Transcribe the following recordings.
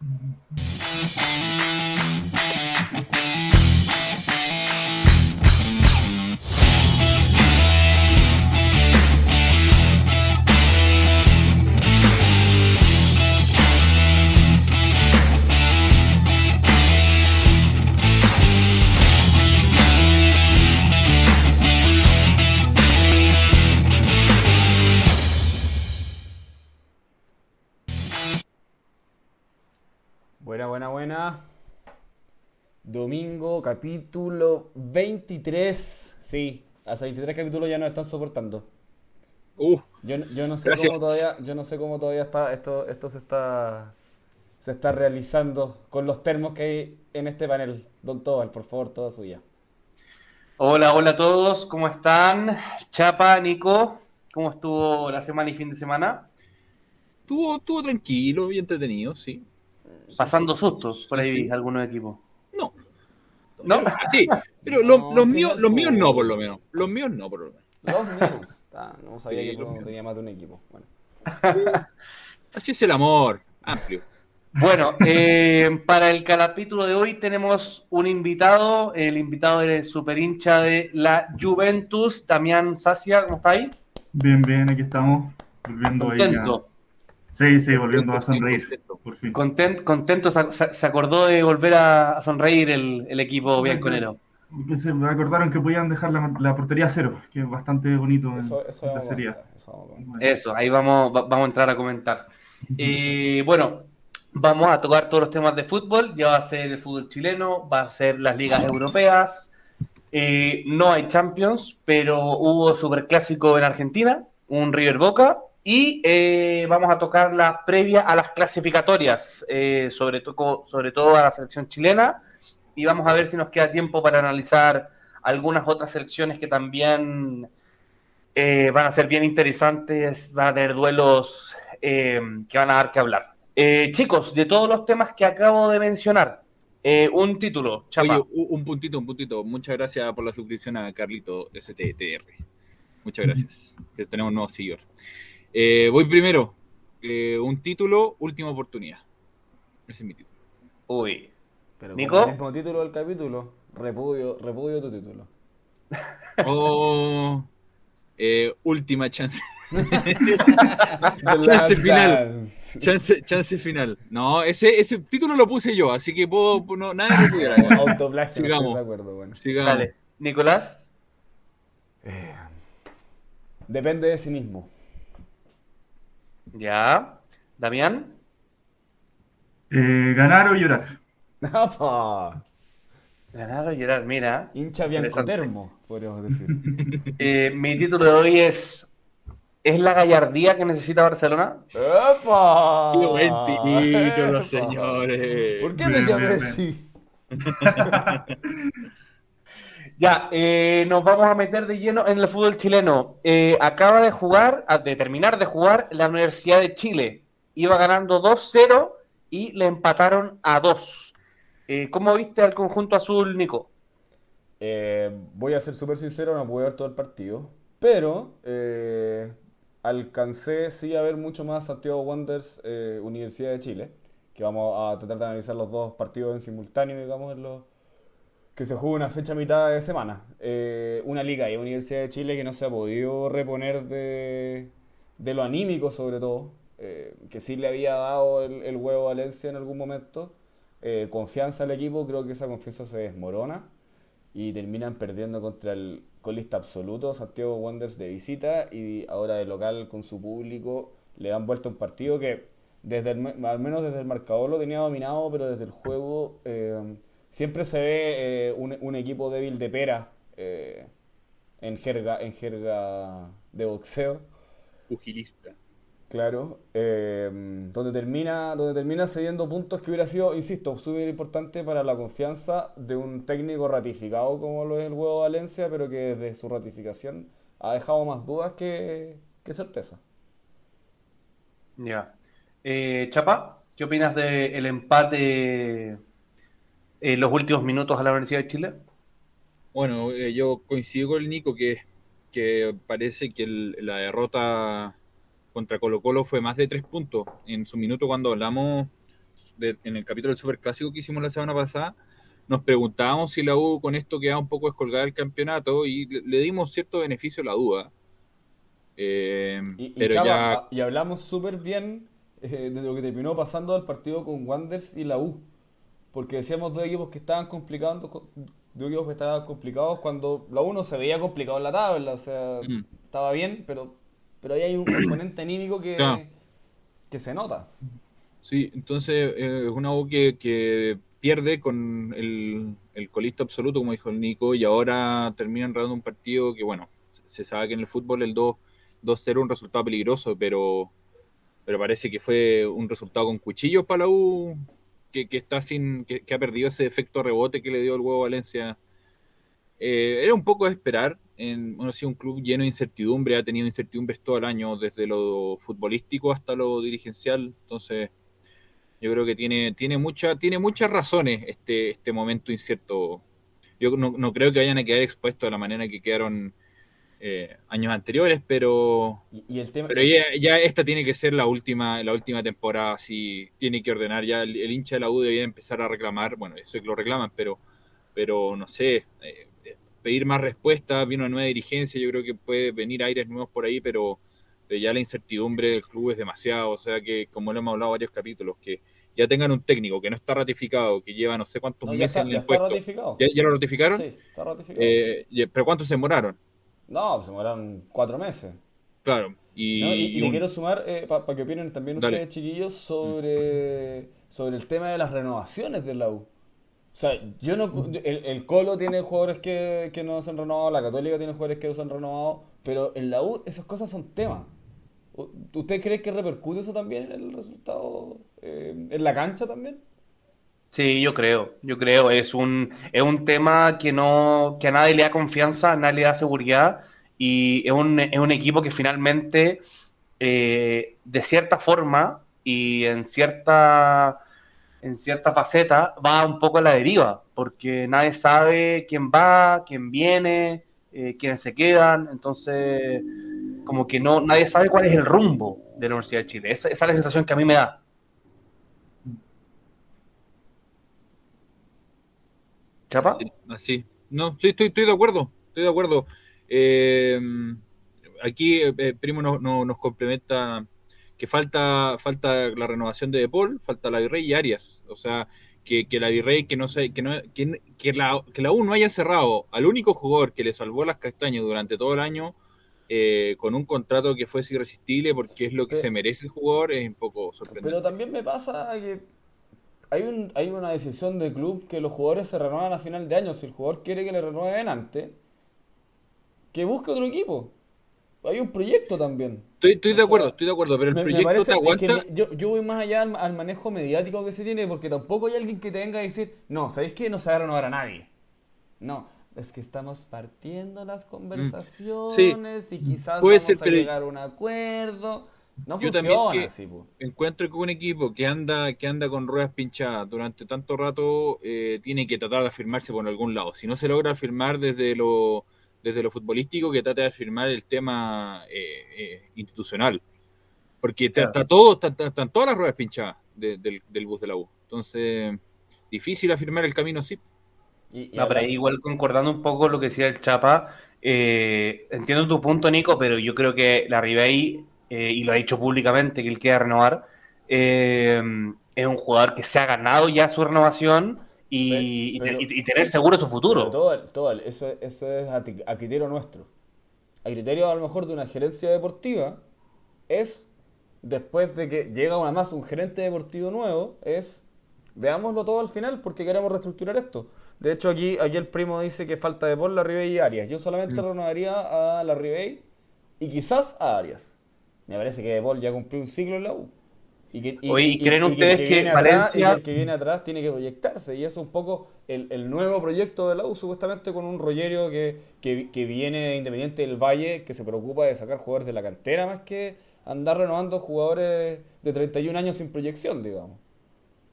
Buena, Capítulo 23. Sí, hasta 23 capítulos ya nos están soportando. Uh, Yo, yo no sé Gracias. cómo todavía, yo no sé cómo todavía está esto, esto se está se está realizando con los termos que hay en este panel. Don Tobal, por favor, toda suya. Hola, hola a todos, ¿cómo están? Chapa, Nico, ¿cómo estuvo la semana y fin de semana? estuvo, estuvo tranquilo y entretenido, sí. Pasando sustos por ahí, Sí. algunos equipos. No. ¿No? Sí, pero lo- No, los, sí, míos, no, los míos no. no, por lo menos. Los míos no, por lo menos. Los míos. Ah, no sabía Sí, que míos. tenía más de un equipo. Bueno. Así es el amor, amplio. Bueno, eh, para el capítulo de hoy tenemos un invitado, el invitado del super hincha de la Juventus, Damián Sacia, ¿cómo está ahí? Bien, bien, aquí estamos. Volviendo ahí. Contento, Sí, sí, volviendo a sonreír. Contento. Por fin. content- contento, se, acordó de volver a, sonreír el, el equipo bianconero. Que se acordaron que podían dejar la, la portería a cero, que es bastante bonito en, Eso, eso en a eso vamos a comentar. Bueno, Eso, ahí vamos, va- vamos a entrar a comentar. Eh, bueno, vamos a tocar todos los temas de fútbol. Ya va a ser el fútbol chileno, va a ser las ligas europeas. Eh, no hay Champions, pero hubo Superclásico en Argentina, un River Boca. Y eh, vamos a tocar la previa a las clasificatorias, eh, sobre, todo sobre todo a la selección chilena. Y vamos a ver si nos queda tiempo para analizar algunas otras selecciones que también eh, van a ser bien interesantes, van a tener duelos eh, que van a dar que hablar. Chicos, de todos los temas que acabo de mencionar, un título, Chapa. Oye, un puntito, un puntito. Muchas gracias por la suscripción a Carlito STTR. Muchas gracias. Tenemos un nuevo seguidor. Eh, voy primero. Eh, un título, última oportunidad. Ese es mi título. Uy, Pero Nico. como el mismo título del capítulo, repudio, repudio tu título. Oh, eh, última chance. Chance Last final. Chance, chance final. No, ese, ese título lo puse yo, así que puedo, no, nada de repudiar acá. Autoplagio, no Sigamos. de acuerdo, bueno. Sigamos. dale. Nicolás, Depende de sí mismo. Ya. Damián, eh, ganar o llorar. ¡Apa! ganar o llorar, mira. Hincha biancotermo, podríamos decir. Eh, mi título de hoy es ¿Es la gallardía que necesita Barcelona? ¡Epa! Qué buen título, ¡Epa! señores. ¿Por qué Bien, metió a bien, Messi? Ya, eh, nos vamos a meter de lleno en el fútbol chileno. Eh, acaba de jugar, de terminar de jugar la Universidad de Chile. Iba ganando 2-0 y le empataron a 2. Eh, ¿Cómo viste al conjunto azul, Nico? Eh, voy a ser súper sincero, no pude ver todo el partido, pero eh, alcancé sí a ver mucho más Santiago Wanderers Universidad de Chile, que vamos a tratar de analizar los dos partidos en simultáneo, digamos, en los que se juega una fecha a mitad de semana. Eh, una liga y Universidad de Chile que no se ha podido reponer de, de lo anímico sobre todo, eh, que sí le había dado el, el huevo a Valencia en algún momento, eh, confianza al equipo, creo que esa confianza se desmorona y terminan perdiendo contra el colista absoluto, Santiago Wanderers de visita y ahora de local con su público le dan vuelta a un partido que desde el al menos desde el marcador lo tenía dominado, pero desde el juego eh, siempre se ve eh, un, un equipo débil de pera eh, en jerga, en jerga de boxeo. Pugilista. Claro, eh, donde termina, donde termina cediendo puntos que hubiera sido, insisto, súper importante para la confianza de un técnico ratificado como lo es el Huevo Valencia, pero que desde su ratificación ha dejado más dudas que, que certeza. Ya. Eh, Chapa, ¿qué opinas del empate en los últimos minutos a la Universidad de Chile? Bueno, eh, yo coincido con el Nico que, que parece que el- la derrota contra Colo Colo fue más de tres puntos. En su minuto cuando hablamos de- en el capítulo del Superclásico que hicimos la semana pasada, nos preguntábamos si la U con esto quedaba un poco descolgada del campeonato y le, le dimos cierto beneficio a la duda. Eh, Y, y pero Chava, ya, a- y hablamos súper bien eh, de lo que terminó pasando al partido con Wanderers y la U. Porque decíamos dos equipos que estaban complicados, dos equipos que estaban complicados cuando la U no se veía complicado en la tabla, o sea, Mm. estaba bien, pero, pero ahí hay un componente anímico que, Claro. que se nota. Sí, entonces eh, es una U que, que pierde con el, el colista absoluto, como dijo el Nico, y ahora termina enredando un partido que, bueno, se sabe que en el fútbol el 2 2-0 es un resultado peligroso, pero, pero parece que fue un resultado con cuchillos para la U, que, está sin, que, ha perdido ese efecto rebote que le dio el huevo Valencia. Eh, era un poco de esperar. En, bueno, ha un club lleno de incertidumbre, ha tenido incertidumbres todo el año, desde lo futbolístico hasta lo dirigencial. Entonces, yo creo que tiene, tiene, mucha, tiene muchas razones este, este momento incierto. Yo no, no creo que vayan a quedar expuestos de la manera que quedaron eh, años anteriores, pero, Y, y el tema, pero ya, ya esta tiene que ser la última, la última temporada, si tiene que ordenar. Ya el, el hincha de la U debería empezar a reclamar, bueno, eso es que lo reclaman, pero, pero no sé, eh, pedir más respuestas, viene una nueva dirigencia, yo creo que puede venir aires nuevos por ahí, pero, ya la incertidumbre del club es demasiado, o sea que como lo hemos hablado varios capítulos, que ya tengan un técnico que no está ratificado, que lleva no sé cuántos no, meses está, en el ya ratificado. ¿Ya, ya lo ratificaron? Sí, está ratificado. Eh, pero ¿cuántos se demoraron? No, pues se demoraron cuatro meses. Claro. Y, No, y, y y le un- quiero sumar, para que opinen también Dale. ustedes, chiquillos, sobre, sobre el tema de las renovaciones de la U. O sea, yo no, el, el Colo tiene jugadores que, que no se han renovado, la Católica tiene jugadores que no se han renovado, pero en la U esas cosas son temas. ¿Usted cree que repercute eso también en el resultado, eh, en la cancha también? Sí, yo creo, yo creo, es un, es un tema que no, que a nadie le da confianza, a nadie le da seguridad, y es un, es un equipo que finalmente, eh, de cierta forma y en cierta, en cierta faceta, va un poco a la deriva, porque nadie sabe quién va, quién viene, eh, quiénes se quedan, entonces, como que no, nadie sabe cuál es el rumbo de la Universidad de Chile. Esa, esa es la sensación que a mí me da. ¿Chapa? Sí, así. No, sí, estoy, estoy de acuerdo. Estoy de acuerdo. Eh, aquí eh, eh, Primo nos, nos- nos complementa que falta, falta la renovación de De Paul, falta la Virrey y Arias. O sea, que, que la Virrey, que no sé, que, no, que, que la, que la U no haya cerrado al único jugador que le salvó las castañas durante todo el año eh, con un contrato que fuese irresistible porque es lo que Pero- se merece el jugador, es un poco sorprendente. Pero también me pasa que hay, un, hay una decisión del club que los jugadores se renuevan a final de año. Si el jugador quiere que le renueven antes, que busque otro equipo. Hay un proyecto también. Estoy, de sea, acuerdo, estoy de acuerdo, pero el Me, me proyecto parece te es aguanta. que yo, yo voy más allá al, al manejo mediático que se tiene, porque tampoco hay alguien que te venga a decir, no, ¿sabéis qué? No se va a renovar a nadie. No, es que estamos partiendo las conversaciones y quizás puede vamos ser, a pero- llegar a un acuerdo. No Yo también funciona que- así, encuentro que un equipo que anda, que anda con ruedas pinchadas durante tanto rato eh, tiene que tratar de afirmarse por algún lado. Si no se logra afirmar desde lo, desde lo futbolístico, que trate de afirmar el tema eh, eh, institucional. Porque está, Claro. está todo, está- está- están todas las ruedas pinchadas de- del, del bus de la U. Entonces, difícil afirmar el camino así. Y- y No, pero ahí igual concordando un poco lo que decía el Chapa, eh, entiendo tu punto, Nico, pero yo creo que la Ribey, eh, y lo ha dicho públicamente que él quiere renovar, eh, es un jugador que se ha ganado ya su renovación y, Pero- y- y tener seguro su futuro. todo, todo, eso, eso es a, criterio nuestro. A criterio a lo mejor de una gerencia deportiva, es después de que llega una más un gerente deportivo nuevo, es veámoslo todo al final porque queremos reestructurar esto. De hecho, aquí, aquí el primo dice que falta de Paul, la Ribey y Arias. Yo solamente Mm. renovaría a la Ribey y quizás a Arias. Me parece que De Paul ya cumplió un ciclo en la U. Y que, Oye, ¿y creen ustedes que atrás- Valencia- el que viene atrás tiene que proyectarse? Y eso es un poco el, el nuevo proyecto de la U, supuestamente con un Rogerio que, que, que viene Independiente del Valle, que se preocupa de sacar jugadores de la cantera más que andar renovando jugadores de 31 años sin proyección, digamos.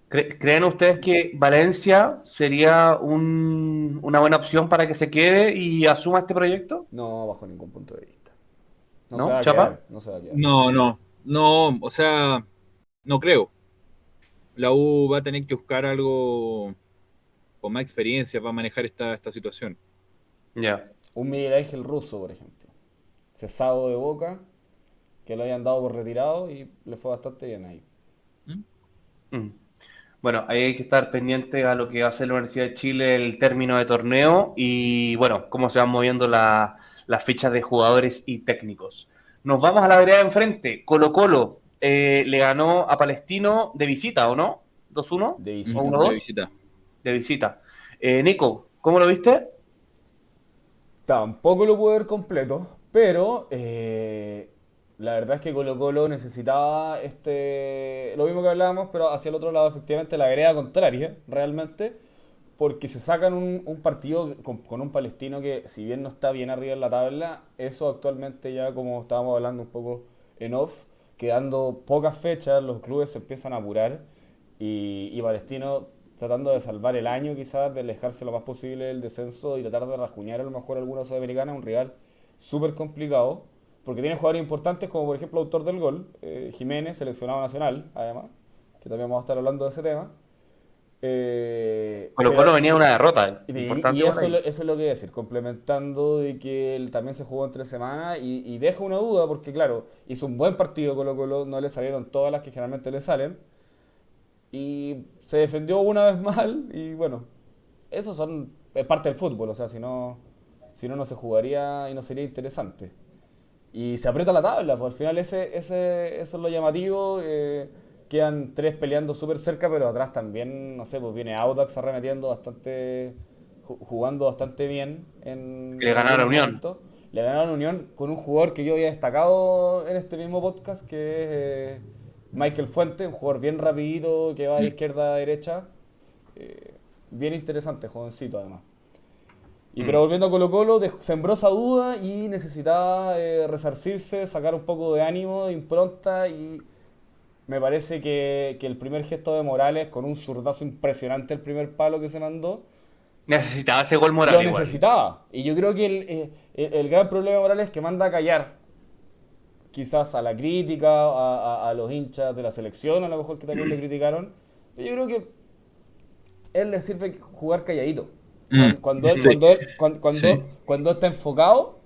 ¿Cre- ¿Creen ustedes que Valencia sería un- una buena opción para que se quede y asuma este proyecto? No, bajo ningún punto de vista. No, ¿No, Chapa? no se va a quedar. No, no, no, o sea, no creo. la U va a tener que buscar algo con más experiencia para manejar esta, esta situación. Ya. Un Miguel Ángel Russo, por ejemplo. Cesado de boca, que lo hayan dado por retirado y le fue bastante bien ahí. Mm. Bueno, ahí hay que estar pendiente a lo que va a hacer la Universidad de Chile el término de torneo y bueno, cómo se van moviendo la- las fichas de jugadores y técnicos. Nos vamos a la vereda de enfrente. Colo Colo eh, le ganó a Palestino de visita, ¿o no? 2-1 De visita. de visita. Eh, Nico, ¿cómo lo viste? Tampoco lo pude ver completo, pero eh, la verdad es que Colo Colo necesitaba este, lo mismo que hablábamos, pero hacia el otro lado, efectivamente, la vereda contraria, realmente, porque se sacan un, partido con, un palestino que, si bien no está bien arriba en la tabla, eso actualmente ya, como estábamos hablando un poco en off, quedando pocas fechas, los clubes se empiezan a apurar y, y Palestino tratando de salvar el año quizás, de alejarse lo más posible del descenso y tratar de rajuñar a lo mejor alguna sudamericana, un rival súper complicado, porque tiene jugadores importantes como por ejemplo autor del gol, eh, Jiménez, seleccionado nacional, además, que también vamos a estar hablando de ese tema. Eh, Colo Colo venía de una derrota. y, importante y por eso, es lo- eso es lo que iba a decir, complementando de que él también se jugó entre semanas y, y deja una duda porque claro, hizo un buen partido Colo Colo, no le salieron todas las que generalmente le salen y se defendió una vez mal y bueno, eso son, es parte del fútbol, o sea, si no, si no, no se jugaría y no sería interesante. Y se aprieta la tabla, pues al final ese, ese, eso es lo llamativo. eh, quedan tres peleando súper cerca, pero atrás también, no sé, pues viene Audax arremetiendo bastante, ju- jugando bastante bien. En, Le ganaron a Unión. Le ganaron a Unión con un jugador que yo había destacado en este mismo podcast, que es eh, Michael Fuente, un jugador bien rapidito, que va de izquierda a derecha. eh, bien interesante, jovencito además. Y Mm. pero volviendo a Colo Colo, sembró esa duda y necesitaba eh, resarcirse, sacar un poco de ánimo, de impronta y me parece que, que el primer gesto de Morales con un zurdazo impresionante el primer palo que se mandó, Necesitaba ese gol lo moral igual. necesitaba. Y yo creo que el, eh, el- el gran problema de Morales es que manda a callar quizás a la crítica, a, a- a los hinchas de la selección, a lo mejor que también le criticaron. Pero yo creo que él le sirve jugar calladito. Mm. Cuando, él, Sí. cuando, él- cuando, cuando, Sí. cuando está enfocado,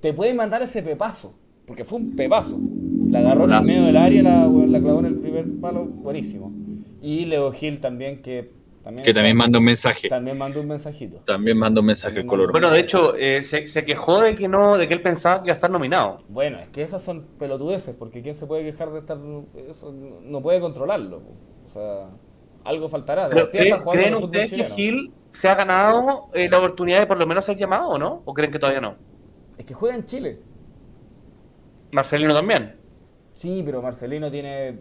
te puede mandar ese pepazo. Porque fue un pepazo. La agarró en el medio del área, la, la clavó en el primer palo, buenísimo. Y Leo Gil también, que también, Que también manda un mensaje. también mandó un mensajito. También manda un mensaje color. Bueno, de hecho, eh, se, se quejó de que no, de que él pensaba que iba a estar nominado. Bueno, es que esas son pelotudeces, porque ¿quién se puede quejar de estar.? Eso no puede controlarlo. O sea, algo faltará. Pero, ¿creen, ustedes que. Gil se ha ganado eh, la oportunidad de por lo menos ser llamado o no? ¿O creen que todavía no? Es que juega en Chile. Marcelino también. Sí, pero Marcelino tiene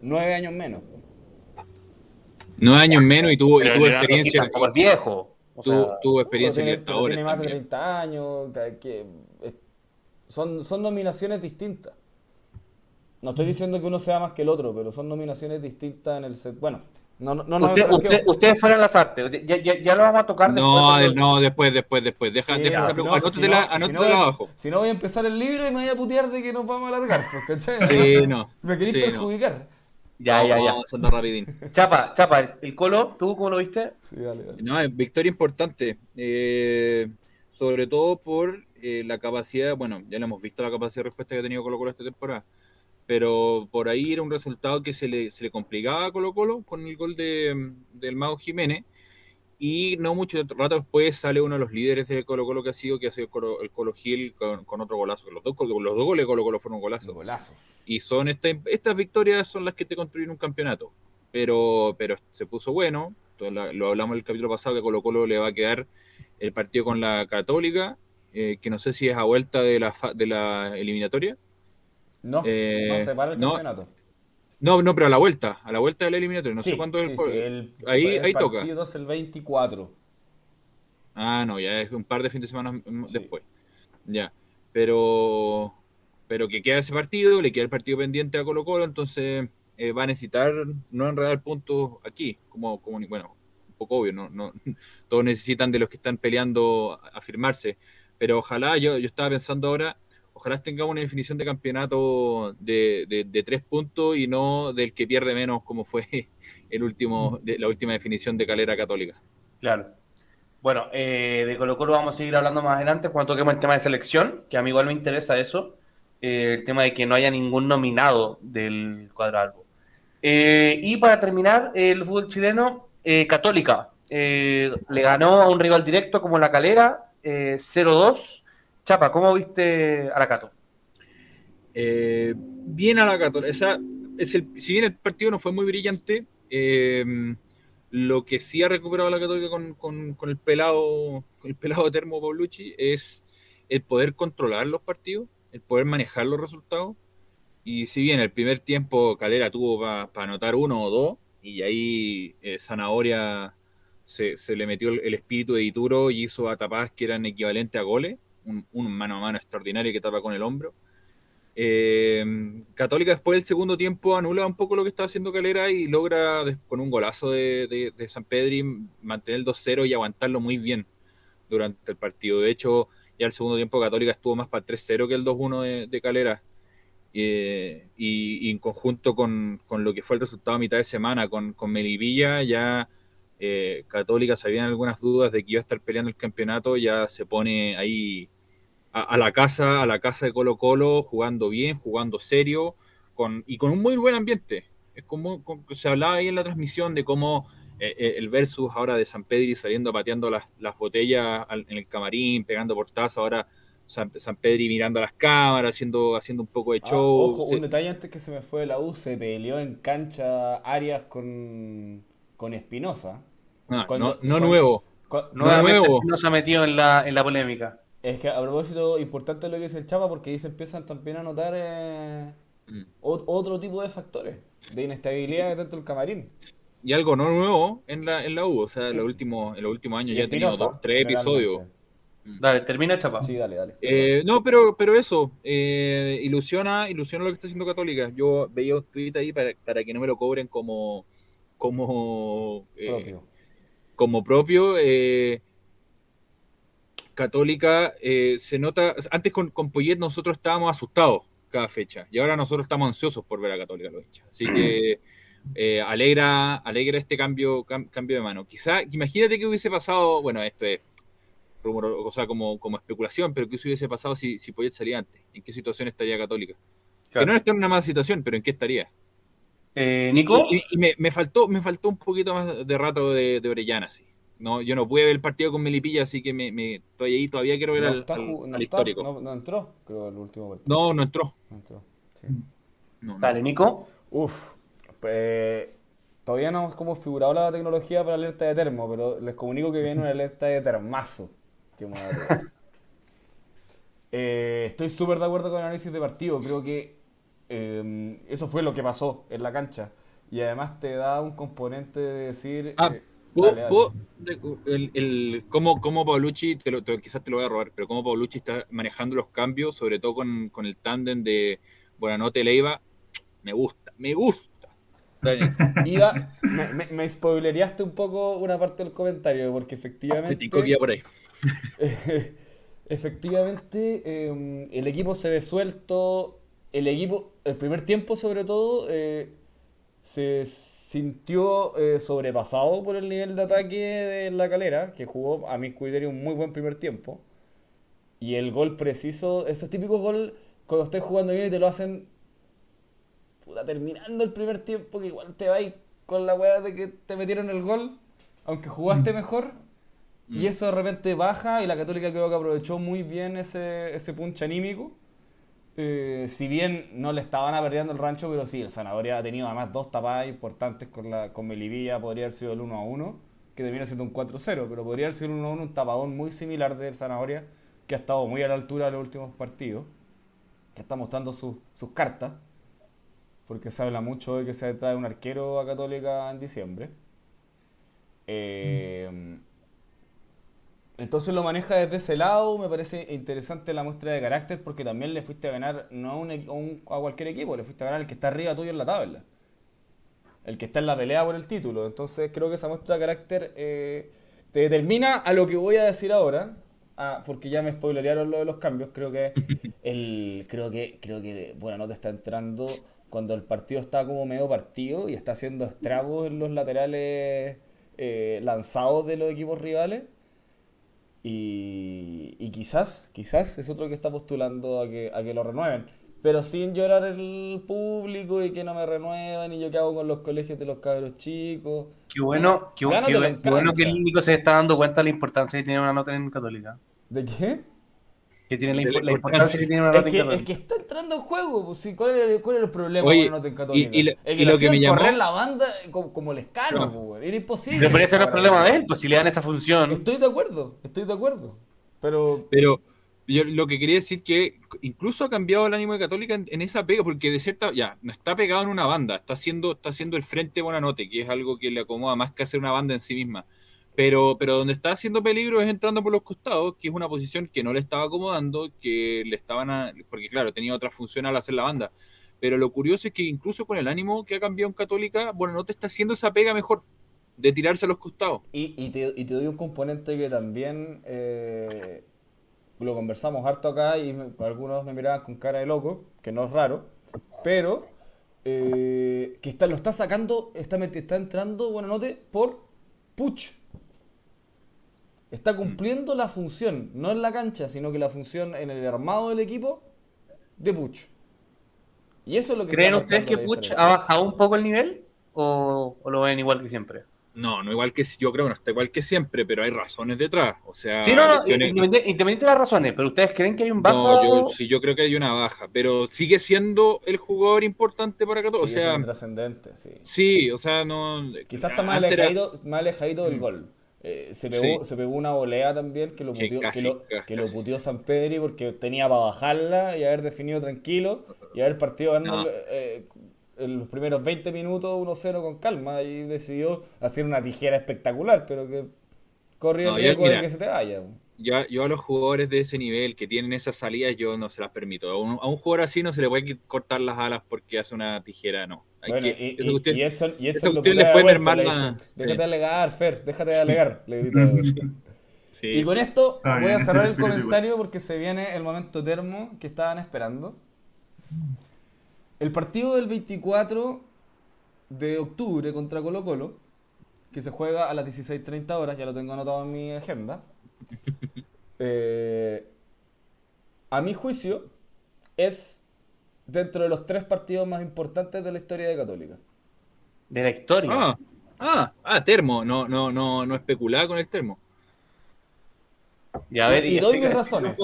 nueve años menos. Nueve años menos y tuvo, y tuvo experiencia. tampoco es viejo. O sea, Tuvo, tuvo experiencia Pero en tiene, pero Libertadores tiene más de también. 30 años. que- que, son, son nominaciones distintas. No estoy diciendo que uno sea más que el otro, pero son nominaciones distintas en el set. Bueno, no, no, no usted- usted- ustedes fueron las artes. Ya, ya, ya lo vamos a tocar No, después. de- cuando- no, después, después, después, después. Sí, Deja, deja si no- pregunta. si no- si no voy a- abajo. Si no voy a empezar el libro y me voy a putear de que nos vamos a alargar, pues, ¿cachai? Sí, no. Me queréis Sí, no. perjudicar. Ya, ya, ya. Vamos, rapidín. Chapa, Chapa, el Colo, ¿tú cómo lo viste? Sí, dale, dale. No, es victoria importante, eh, sobre todo por eh, la capacidad, bueno, ya lo hemos visto la capacidad de respuesta que ha tenido Colo Colo esta temporada, pero por ahí era un resultado que se le, se le complicaba a Colo Colo con el gol de, del Mago Jiménez y no mucho rato después sale uno de los líderes del Colo Colo que ha sido, que ha sido el Colo, el Colo Gil con, con otro golazo, los dos, los dos goles de Colo Colo fueron golazos. Golazo. Y son esta- estas victorias son las que te construyen un campeonato. Pero, pero se puso bueno. La- Lo hablamos en el capítulo pasado que Colo Colo le va a quedar el partido con la Católica, eh, que no sé si es a vuelta de la, fa- de la eliminatoria. No, Eh, no se para el no, campeonato. No, no, pero a la vuelta, a la vuelta de la eliminatoria. No Sí, sé cuándo es sí, el, sí, el- ahí, el ahí toca. es el 24. Ah, no, ya es un par de fines de semana después. Ya. Pero, pero que queda ese partido, le queda el partido pendiente a Colo Colo, entonces eh, va a necesitar no enredar puntos aquí, como, como bueno, un poco obvio, no, no, todos necesitan de los que están peleando a- a firmarse. Pero ojalá, yo, yo estaba pensando ahora, ojalá tengamos una definición de campeonato de, de, tres puntos y no del que pierde menos como fue el último, de, la última definición de Calera Católica. Claro. Bueno, eh, de Colo Colo vamos a seguir hablando más adelante cuando toquemos el tema de selección, que a mí igual me interesa eso, eh, el tema de que no haya ningún nominado del cuadrado. Eh, y para terminar, el fútbol chileno, Católica, le ganó a un rival directo como la Calera, 0-2. Chapa, ¿cómo viste a la Cato? bien a la Cato. Esa, es el, si bien el partido no fue muy brillante, lo que sí ha recuperado la Católica con, el pelado el pelado Termo Paulucci es el poder controlar los partidos, el poder manejar los resultados. Y si bien el primer tiempo Calera tuvo para anotar uno o dos, y ahí eh, Zanahoria se, le metió el, espíritu de Ituro y hizo a tapadas que eran equivalentes a goles, un, mano a mano extraordinario que tapa con el hombro eh, Católica después del segundo tiempo anula un poco lo que estaba haciendo Calera y logra con un golazo de, San Pedri mantener el 2-0 y aguantarlo muy bien durante el partido. De hecho, ya el segundo tiempo Católica estuvo más para el 3-0 que el 2-1 de, Calera. Eh, y, en conjunto con, lo que fue el resultado a mitad de semana con, con ya eh, Católica, sabían algunas dudas de que iba a estar peleando el campeonato, ya se pone ahí a, la casa, a la casa de Colo Colo, jugando bien, jugando serio, con, y con un muy buen ambiente. Es como, se hablaba ahí en la transmisión de cómo eh, eh, el versus ahora de San Pedri saliendo pateando las, botellas en el camarín, pegando portazos, ahora San, Pedri mirando a las cámaras, haciendo, haciendo un poco de ah, show. un detalle antes que se me fue de la U, se peleó en cancha Arias con, con Espinosa. Ah, no, no nuevo. no nuevo. No se ha metido en la, en la polémica. Es que a propósito, importante lo que dice el Chapa, porque ahí se empiezan también a notar eh, mm. otro tipo de factores de inestabilidad dentro del camarín. Y algo no nuevo en la, en la U, o sea, en, los últimos, en los últimos años ya he tenido dos, tres episodios. Mm. Dale, termina Chapa. Sí, dale, dale. Eh, no, pero, pero eso, eh, ilusiona, ilusiona lo que está haciendo Católica. Yo veía un tweet ahí para, para que no me lo cobren como, como propio. Como propio Católica eh, se nota, antes con, con Poyet nosotros estábamos asustados cada fecha y ahora nosotros estamos ansiosos por ver a Católica lo hinchas. Así que eh, alegra, alegra este cambio, cambio de mano. Quizá, imagínate que hubiese pasado, bueno, esto es rumor, o sea, como, como especulación, pero que hubiese pasado si, si Poyet salía antes. ¿En qué situación estaría Católica? Que no está en una mala situación, pero ¿en qué estaría? Eh, Nico. Y, me, faltó, me faltó un poquito más de rato de, de Orellana, sí. No, yo no pude ver el partido con Melipilla, así que me, me estoy ahí, todavía quiero ver al, histórico. No, entró, creo, el último partido. No, no entró. No entró, sí. Dale, Nico. Uf, pues, todavía no hemos como figurado la tecnología para alerta de termo, pero les comunico que viene una alerta de termazo. eh, estoy súper de acuerdo con el análisis de partido, creo que eh, eso fue lo que pasó en la cancha. Y además te da un componente de decir... Ah. Eh, el, el, cómo, cómo Paulucci, te lo, quizás te lo voy a robar, pero cómo Paulucci está manejando los cambios, sobre todo con, con el tándem de Buenanote Leiva, me gusta, me gusta. Iba, me, me, spoilereaste un poco una parte del comentario, porque efectivamente. por ahí. efectivamente, em, el equipo se ve suelto. El equipo, el primer tiempo sobre todo, eh, se sintió eh, sobrepasado por el nivel de ataque de la calera, que jugó a mi criterio un muy buen primer tiempo. Y el gol preciso, esos típicos gol cuando estés jugando bien y te lo hacen puta, terminando el primer tiempo, que igual te vais con la weá de que te metieron el gol, aunque jugaste mm. mejor. Y mm. eso de repente baja y la Católica creo que aprovechó muy bien ese, ese punch anímico eh, si bien no le estaban aperdiendo el rancho, pero sí, el Zanahoria ha tenido además dos tapadas importantes con, la, con Melivilla, podría haber sido el 1 a 1, que termina siendo un 4-0, pero podría haber sido el 1 a 1, un tapadón muy similar del Zanahoria, que ha estado muy a la altura de los últimos partidos, que está mostrando sus cartas, porque se habla mucho de que se trae un arquero a Católica en diciembre. Eh, entonces lo maneja desde ese lado, me parece interesante la muestra de carácter porque también le fuiste a ganar no a, un, a, cualquier equipo, le fuiste a ganar el que está arriba tuyo en la tabla, el que está en la pelea por el título. Entonces creo que esa muestra de carácter eh, te determina a lo que voy a decir ahora, ah, porque ya me spoilerearon lo de los cambios, creo que el creo que creo que Buenanote está entrando cuando el partido está como medio partido y está haciendo estragos en los laterales eh, lanzados de los equipos rivales. Y, y quizás, quizás es otro que está postulando a que, a que lo renueven. Pero sin llorar el público y que no me renuevan y yo qué hago con los colegios de los cabros chicos. Qué bueno, qué, qué qué bueno que el Nico se está dando cuenta de la importancia que tiene una nota en Católica. ¿De qué? Que tiene la, la impo- la importancia que tiene una Es nota que, en es que está entrando en juego. Pues, sí, ¿cuál, era, ¿Cuál era el problema Oye, con la nota en Católica? y- y lo- Es que y lo lo que me llamó- correr la banda como, como el escano, No. pues, era imposible. Pero ese no es el problema de él, pues si le dan esa función. Estoy de acuerdo, estoy de acuerdo. Pero Pero yo lo que quería decir que incluso ha cambiado el ánimo de Católica en, en esa pega, porque de cierta, ya, no está pegado en una banda, está haciendo, está haciendo el frente Buenanote, que es algo que le acomoda más que hacer una banda en sí misma. Pero, pero donde está haciendo peligro es entrando por los costados, que es una posición que no le estaba acomodando, que le estaban a, porque claro, tenía otra función al hacer la banda. Pero lo curioso es que incluso con el ánimo que ha cambiado en Católica, Buenanote está haciendo esa pega mejor, de tirarse a los costados. Y, y te, doy un componente que también eh, lo conversamos harto acá y algunos me miraban con cara de loco, que no es raro, pero eh, que está, lo está sacando, está, está entrando Buenanote por Puch. Está cumpliendo la función, no en la cancha, sino que la función en el armado del equipo de Puch. Y eso es lo que ¿Creen ustedes que Puch ha bajado un poco el nivel? ¿O, o lo ven igual que siempre? No, no igual que yo creo que no está igual que siempre, pero hay razones detrás. O sea, Sí, no, no, lesiones- independiente, independiente de las razones, pero ustedes creen que hay un bajo. No, yo, sí, yo creo que hay una baja, pero sigue siendo el jugador importante para Católica. Sigue o sea, siendo trascendente, sí. sí, o sea, no. Quizás está más alejadito, más alejadito del gol. Eh, se, pegó, Sí. se pegó una volea también que lo puteó, casi, que lo, casi, que lo casi. puteó San Pedri porque tenía para bajarla y haber definido tranquilo y haber partido ganando, No. eh, en los primeros 20 minutos 1-0 con calma y decidió hacer una tijera espectacular, pero que corrió No, el riesgo de que se te vaya. Yo, yo a los jugadores de ese nivel que tienen esas salidas, yo no se las permito. A un, a un jugador así no se le puede cortar las alas porque hace una tijera, no. Hay Bueno, que- y, esa y- cuestión- y Edson, y esa Edson lo cuestión les puede mermar la- Déjate sí. de alegar, Fer, déjate de alegar, le grita. sí, Y con esto voy bien, a cerrar el comentario porque se viene el momento termo que estaban esperando. El partido del 24 de octubre contra Colo Colo, que se juega a las 16.30 horas, ya lo tengo anotado en mi agenda. Eh, a mi juicio, es dentro de los tres partidos más importantes de la historia de Católica. De la historia. Ah, ah, ah, termo, no, no, no, no especulaba con el termo. y a ver, y, doy mis razones.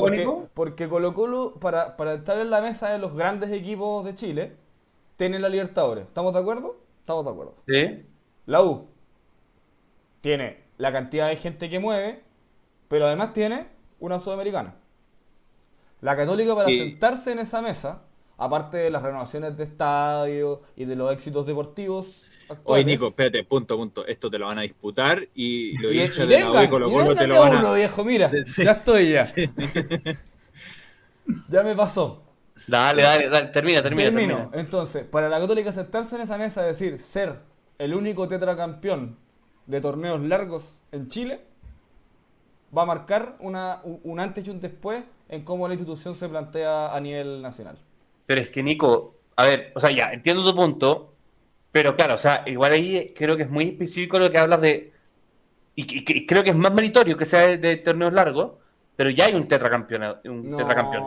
porque Colo Colo, para, para estar en la mesa de los grandes equipos de Chile, tiene la Libertadores. ¿Estamos de acuerdo? Estamos de acuerdo. Sí. La U tiene la cantidad de gente que mueve, pero además tiene una Sudamericana. La Católica para sentarse en esa mesa, aparte de las renovaciones de estadio y de los éxitos deportivos Oye, actuales. Nico, espérate, punto, punto. Esto te lo van a disputar y los y, y de la vengan, Colo y Colo te lo van uno, a. viejo, mira, ya estoy ya. ya me pasó. Dale, dale, dale, termina, termina. Termino. termina. Entonces, para la Católica sentarse en esa mesa y decir ser el único tetracampeón de torneos largos en Chile, va a marcar una, un, antes y un después en cómo la institución se plantea a nivel nacional. Pero es que, Nico, a ver, o sea, ya, entiendo tu punto, pero claro, o sea, igual ahí creo que es muy específico lo que hablas de. Y, y- y creo que es más meritorio que sea de, de torneos largos, pero ya hay un tetracampeón, un tetracampeón,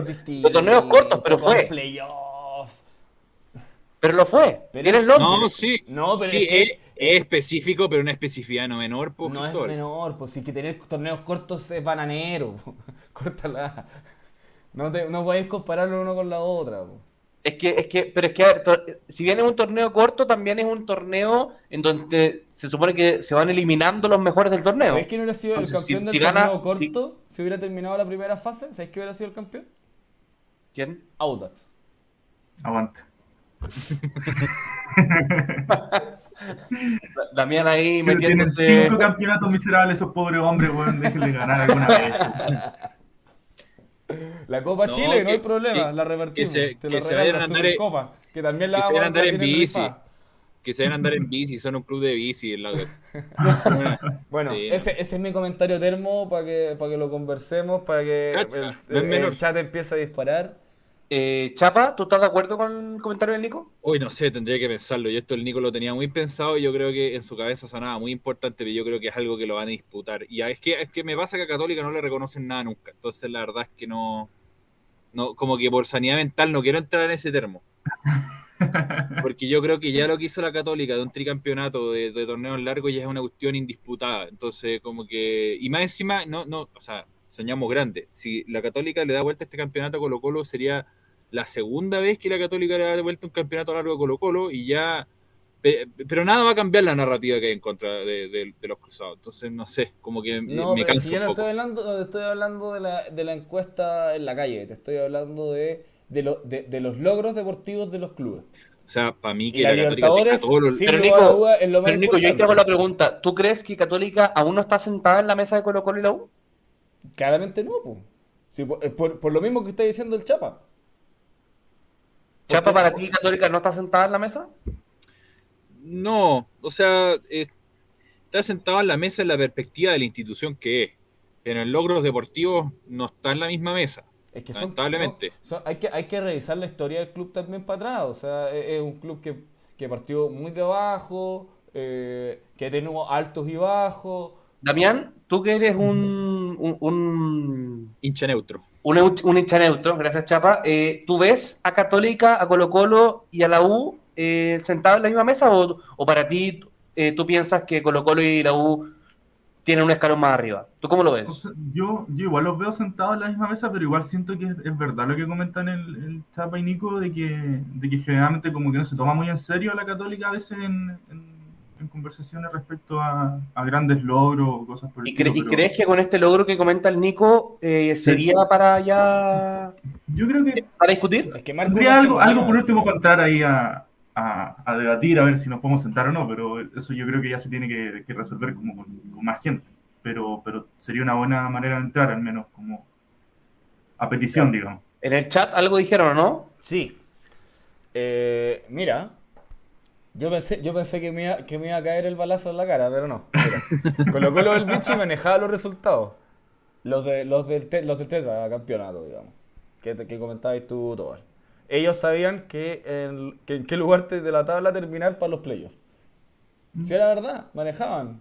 es distinto, De torneos cortos, pero fue. playoff. Pero lo fue. Pero- Tiene el nombre. No, sí. No, pero sí, es que- es, es específico, pero una especificidad no menor, pues, No es menor, pues si que tener torneos cortos es bananero. po. Córtala. No, te, no podéis compararlo uno con la otra. po. Es que, es que, pero es que, a ver, si bien es un torneo corto, también es un torneo en donde se supone que se van eliminando los mejores del torneo. ¿Sabéis quién hubiera sido el campeón si- del si gana- torneo corto si... hubiera terminado la primera fase? ¿Sabéis quién hubiera sido el campeón? ¿Quién? Audax. Aguante. Damián ahí Pero tienen metiéndose. cinco campeonatos miserables esos pobres hombres, weón. Déjenle ganar alguna vez. La Copa No, Chile, no que- hay problema, que- la revertimos. que se- Te que la se vayan a andar Supercopa, que también la que se vamos vayan a andar en bici. Que se van a andar en bici, son un club de bici. en la- Bueno, Sí. ese, ese es mi comentario termo para que, para que lo conversemos, para que Cacha, el, no el menor. chat empiece a disparar. Eh, Chapa, ¿tú estás de acuerdo con el comentario del Nico? Uy, no sé, tendría que pensarlo. Yo esto el Nico lo tenía muy pensado y yo creo que en su cabeza sonaba muy importante, pero yo creo que es algo que lo van a disputar. Y es que, es que me pasa que a Católica no le reconocen nada nunca. Entonces la verdad es que no, no, como que por sanidad mental no quiero entrar en ese termo. Porque yo creo que ya lo que hizo la Católica de un tricampeonato de, de torneos largos ya es una cuestión indisputada. Entonces, como que. Y más encima, no, no, o sea, soñamos grande. Si la Católica le da vuelta a este campeonato a Colo Colo, sería la segunda vez que la Católica le da vuelta un campeonato largo a Colo Colo y ya. pe- Pero nada va a cambiar la narrativa que hay en contra de, de- de los cruzados. Entonces, no sé, como que No, me canso yo un no poco. estoy hablando, no estoy hablando de, la, de la encuesta en la calle, te estoy hablando de, de, lo- de, de los logros deportivos de los clubes. O sea, para mí que la la, Católica todos los- Pero, a Nico, duda, es lo más Pero Nico, yo ahí te hago la pregunta. ¿Tú crees que Católica aún no está sentada en la mesa de Colo Colo y la U? Claramente no, pues. Sí, por, por- por lo mismo que está diciendo el Chapa. Chapa, ¿para ti Católica no está sentada en la mesa? No, o sea, eh, está sentado en la mesa en la perspectiva de la institución que es, pero en logros deportivos no está en la misma mesa. Es que son, Lamentablemente. son- son- hay, que, hay que revisar la historia del club también para atrás. O sea, es, es un club que, que partió muy de abajo, eh, que ha tenido altos y bajos. Damián, tú que eres un, un, un, Hincha neutro. un, hincha neutro, gracias Chapa, eh, ¿tú ves a Católica, a Colo Colo y a la U eh, sentados en la misma mesa o, o para ti eh, tú piensas que Colo Colo y la U tienen un escalón más arriba? ¿Tú cómo lo ves? O sea, yo, yo igual los veo sentados en la misma mesa, pero igual siento que es, es verdad lo que comentan el, el Chapa y Nico, de que, de que generalmente como que no se toma muy en serio a la católica a veces en, en- en conversaciones respecto a, a grandes logros o cosas por el ¿Y, cre- estilo, y pero crees que con este logro que comenta el Nico eh, sería para ya Yo creo que para discutir? Es que algo, algo por último para entrar ahí a, a- a debatir, a ver si nos podemos sentar o no, pero eso yo creo que ya se tiene que, que resolver como con, con más gente. Pero, pero sería una buena manera de entrar, al menos como a petición, digamos. En el chat algo dijeron, ¿o no? Sí. Eh, mira, yo pensé, yo pensé que, me iba, que me iba a caer el balazo en la cara, pero no. Mira, Colo Colo del Vichy manejaba los resultados. Los, de, los, del, te- los del Tetra campeonato, digamos. Que, que comentabas tú, Tobal. Ellos sabían que en, que en qué lugar de la tabla terminar para los playoffs. Si era verdad, manejaban.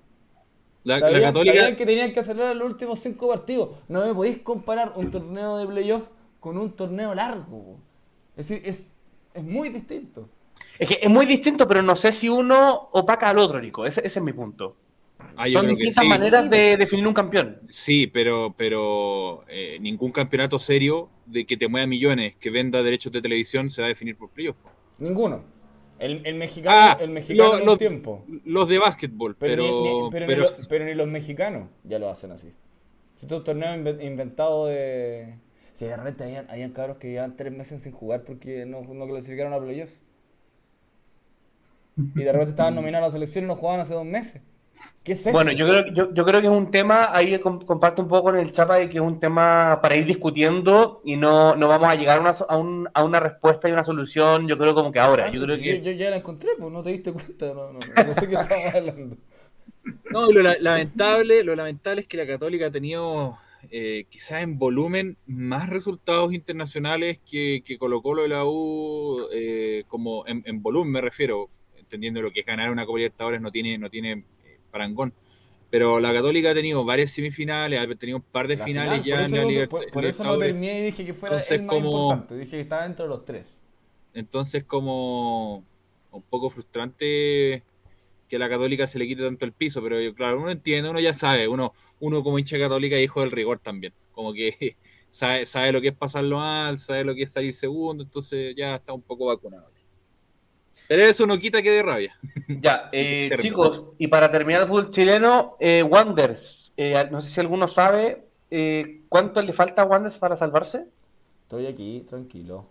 La, la sabían, Católica, sabían que tenían que acelerar los últimos cinco partidos. No me podéis comparar un torneo de playoff con un torneo largo. Es decir, es, es muy distinto. Es que es muy distinto, pero no sé si uno opaca al otro, Nico. Ese, ese es mi punto. Ah, Son distintas sí. maneras de definir un campeón. Sí, pero, pero eh, ningún campeonato serio de que te mueva millones, que venda derechos de televisión, se va a definir por playoff. Ninguno. El, el mexicano, Ah, el mexicano lo- lo- tiempo. Los de básquetbol, Pero, pero, ni, ni- pero, pero- ni los, pero ni los mexicanos ya lo hacen así. Si Estos torneos inve- inventados de. Si de repente habían, habían cabros que llevaban tres meses sin jugar porque no, no clasificaron a playoffs. Y de repente estaban nominados a la selección y no jugaban hace dos meses. ¿Qué es eso? Bueno, yo creo, yo, yo creo que es un tema, ahí com- comparto un poco con el Chapa de que es un tema para ir discutiendo y no, no vamos a llegar a una, so- a, un- a una respuesta y una solución, yo creo como que ahora. Yo creo que... yo, ya la encontré, pues no te diste cuenta. No, no, no sé qué estamos hablando. No, lo la- lamentable, lo lamentable es que la Católica ha tenido eh, quizás en volumen más resultados internacionales que, que Colo Colo y la U, eh, como en, en volumen me refiero, entendiendo lo que es ganar una Copa Libertadores no tiene, no tiene eh, parangón. Pero la Católica ha tenido varias semifinales, ha tenido un par de La finales final, ya por en eso la no- Liber- por, por eso no Libertadores. terminé y dije que fuera Entonces, el más como- importante. Dije que estaba entre los tres. Entonces, como un poco frustrante que a la católica se le quite tanto el piso, pero claro, uno entiende, uno ya sabe, uno, uno como hincha católica hijo del rigor también, como que sabe, sabe lo que es pasarlo mal, sabe lo que es salir segundo, entonces ya está un poco vacunado. Pero eso no quita que de rabia. Ya, eh, chicos, y para terminar el fútbol chileno, eh, Wanders, eh, no sé si alguno sabe eh, cuánto le falta a Wanders para salvarse. Estoy aquí, tranquilo.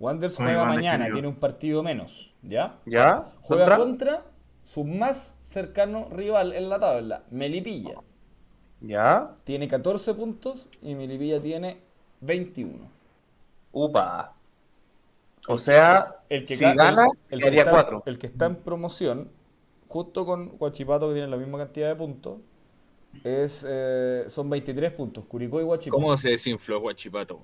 Wanderers Oye, juega mañana, tiene un partido menos, ¿ya? ¿Ya? Juega ¿Contra? contra su más cercano rival en la tabla, Melipilla. ¿Ya? Tiene 14 puntos y Melipilla tiene 21. Upa. O sea, El que si ga- gana, el, el que está, cuatro. el que está en promoción, junto con Huachipato, que tiene la misma cantidad de puntos, es, eh, son 23 puntos. Curicó y Huachipato. ¿Cómo se desinfló Guachipato?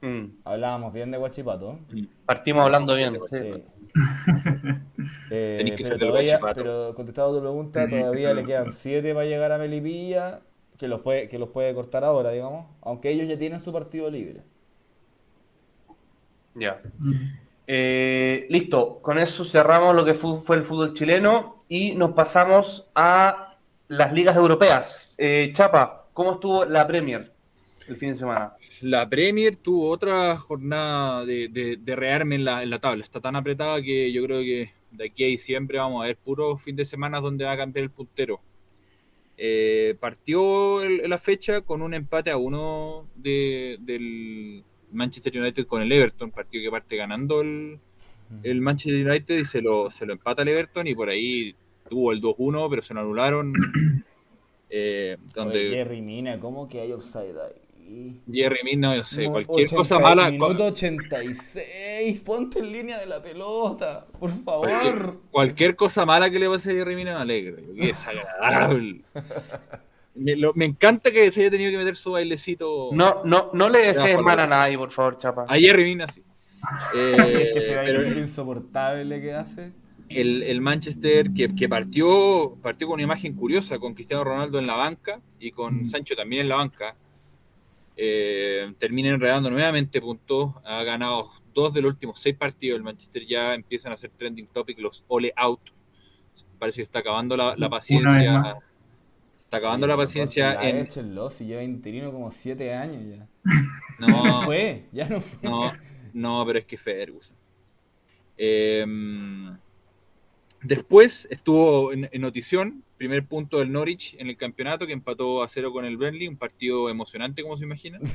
Mm, Hablábamos bien de Huachipato. Partimos hablando bien. Sí. sí. Eh, pero, todavía, Huachipato. pero contestado a tu pregunta, todavía le quedan 7 para llegar a Melipilla, que los puede, que los puede cortar ahora, digamos, aunque ellos ya tienen su partido libre. Ya. Eh, listo, con eso cerramos lo que fu- fue el fútbol chileno y nos pasamos a las ligas europeas. Eh, Chapa, ¿cómo estuvo la Premier el fin de semana? La Premier tuvo otra jornada de, de, de rearme en la, en la tabla. Está tan apretada que yo creo que de aquí a diciembre vamos a ver puros fin de semana donde va a cambiar el puntero. Eh, partió el- la fecha con un empate a uno de- del Manchester United con el Everton, partido que parte ganando el, el Manchester United y se lo, se lo empata el Everton y por ahí tuvo el 2-1, pero se lo anularon. Eh, Oye, donde Jerry Mina, ¿cómo que hay offside ahí? Jerry Mina, no sé, No, cualquier 80 cosa mala. Minuto 86, ponte en línea de la pelota, por favor. Cualquier, cualquier cosa mala que le pase a Jerry Mina me alegra. Qué desagradable. Me, lo- me encanta que se haya tenido que meter su bailecito No, no, no le desees mal a nadie, por favor, Chapa. a Jerry Mina, sí. Eh, Es que pero insoportable que hace. el, el Manchester que, que partió, partió con una imagen curiosa, con Cristiano Ronaldo en la banca y con Mm. Sancho también en la banca. Eh, termina enredando nuevamente puntos. Ha ganado dos de los últimos seis partidos. El Manchester ya empiezan a hacer trending topic los ole out. Parece que está acabando la, la Una vez paciencia. Está acabando la paciencia en. échenlo, si lleva interino como 7 años ya. No, no fue, ya no fue. No, no, pero es que Ferguson. Eh, después estuvo en, en notición, primer punto del Norwich en el campeonato, que empató a cero con el Burnley, un partido emocionante, como se imaginan.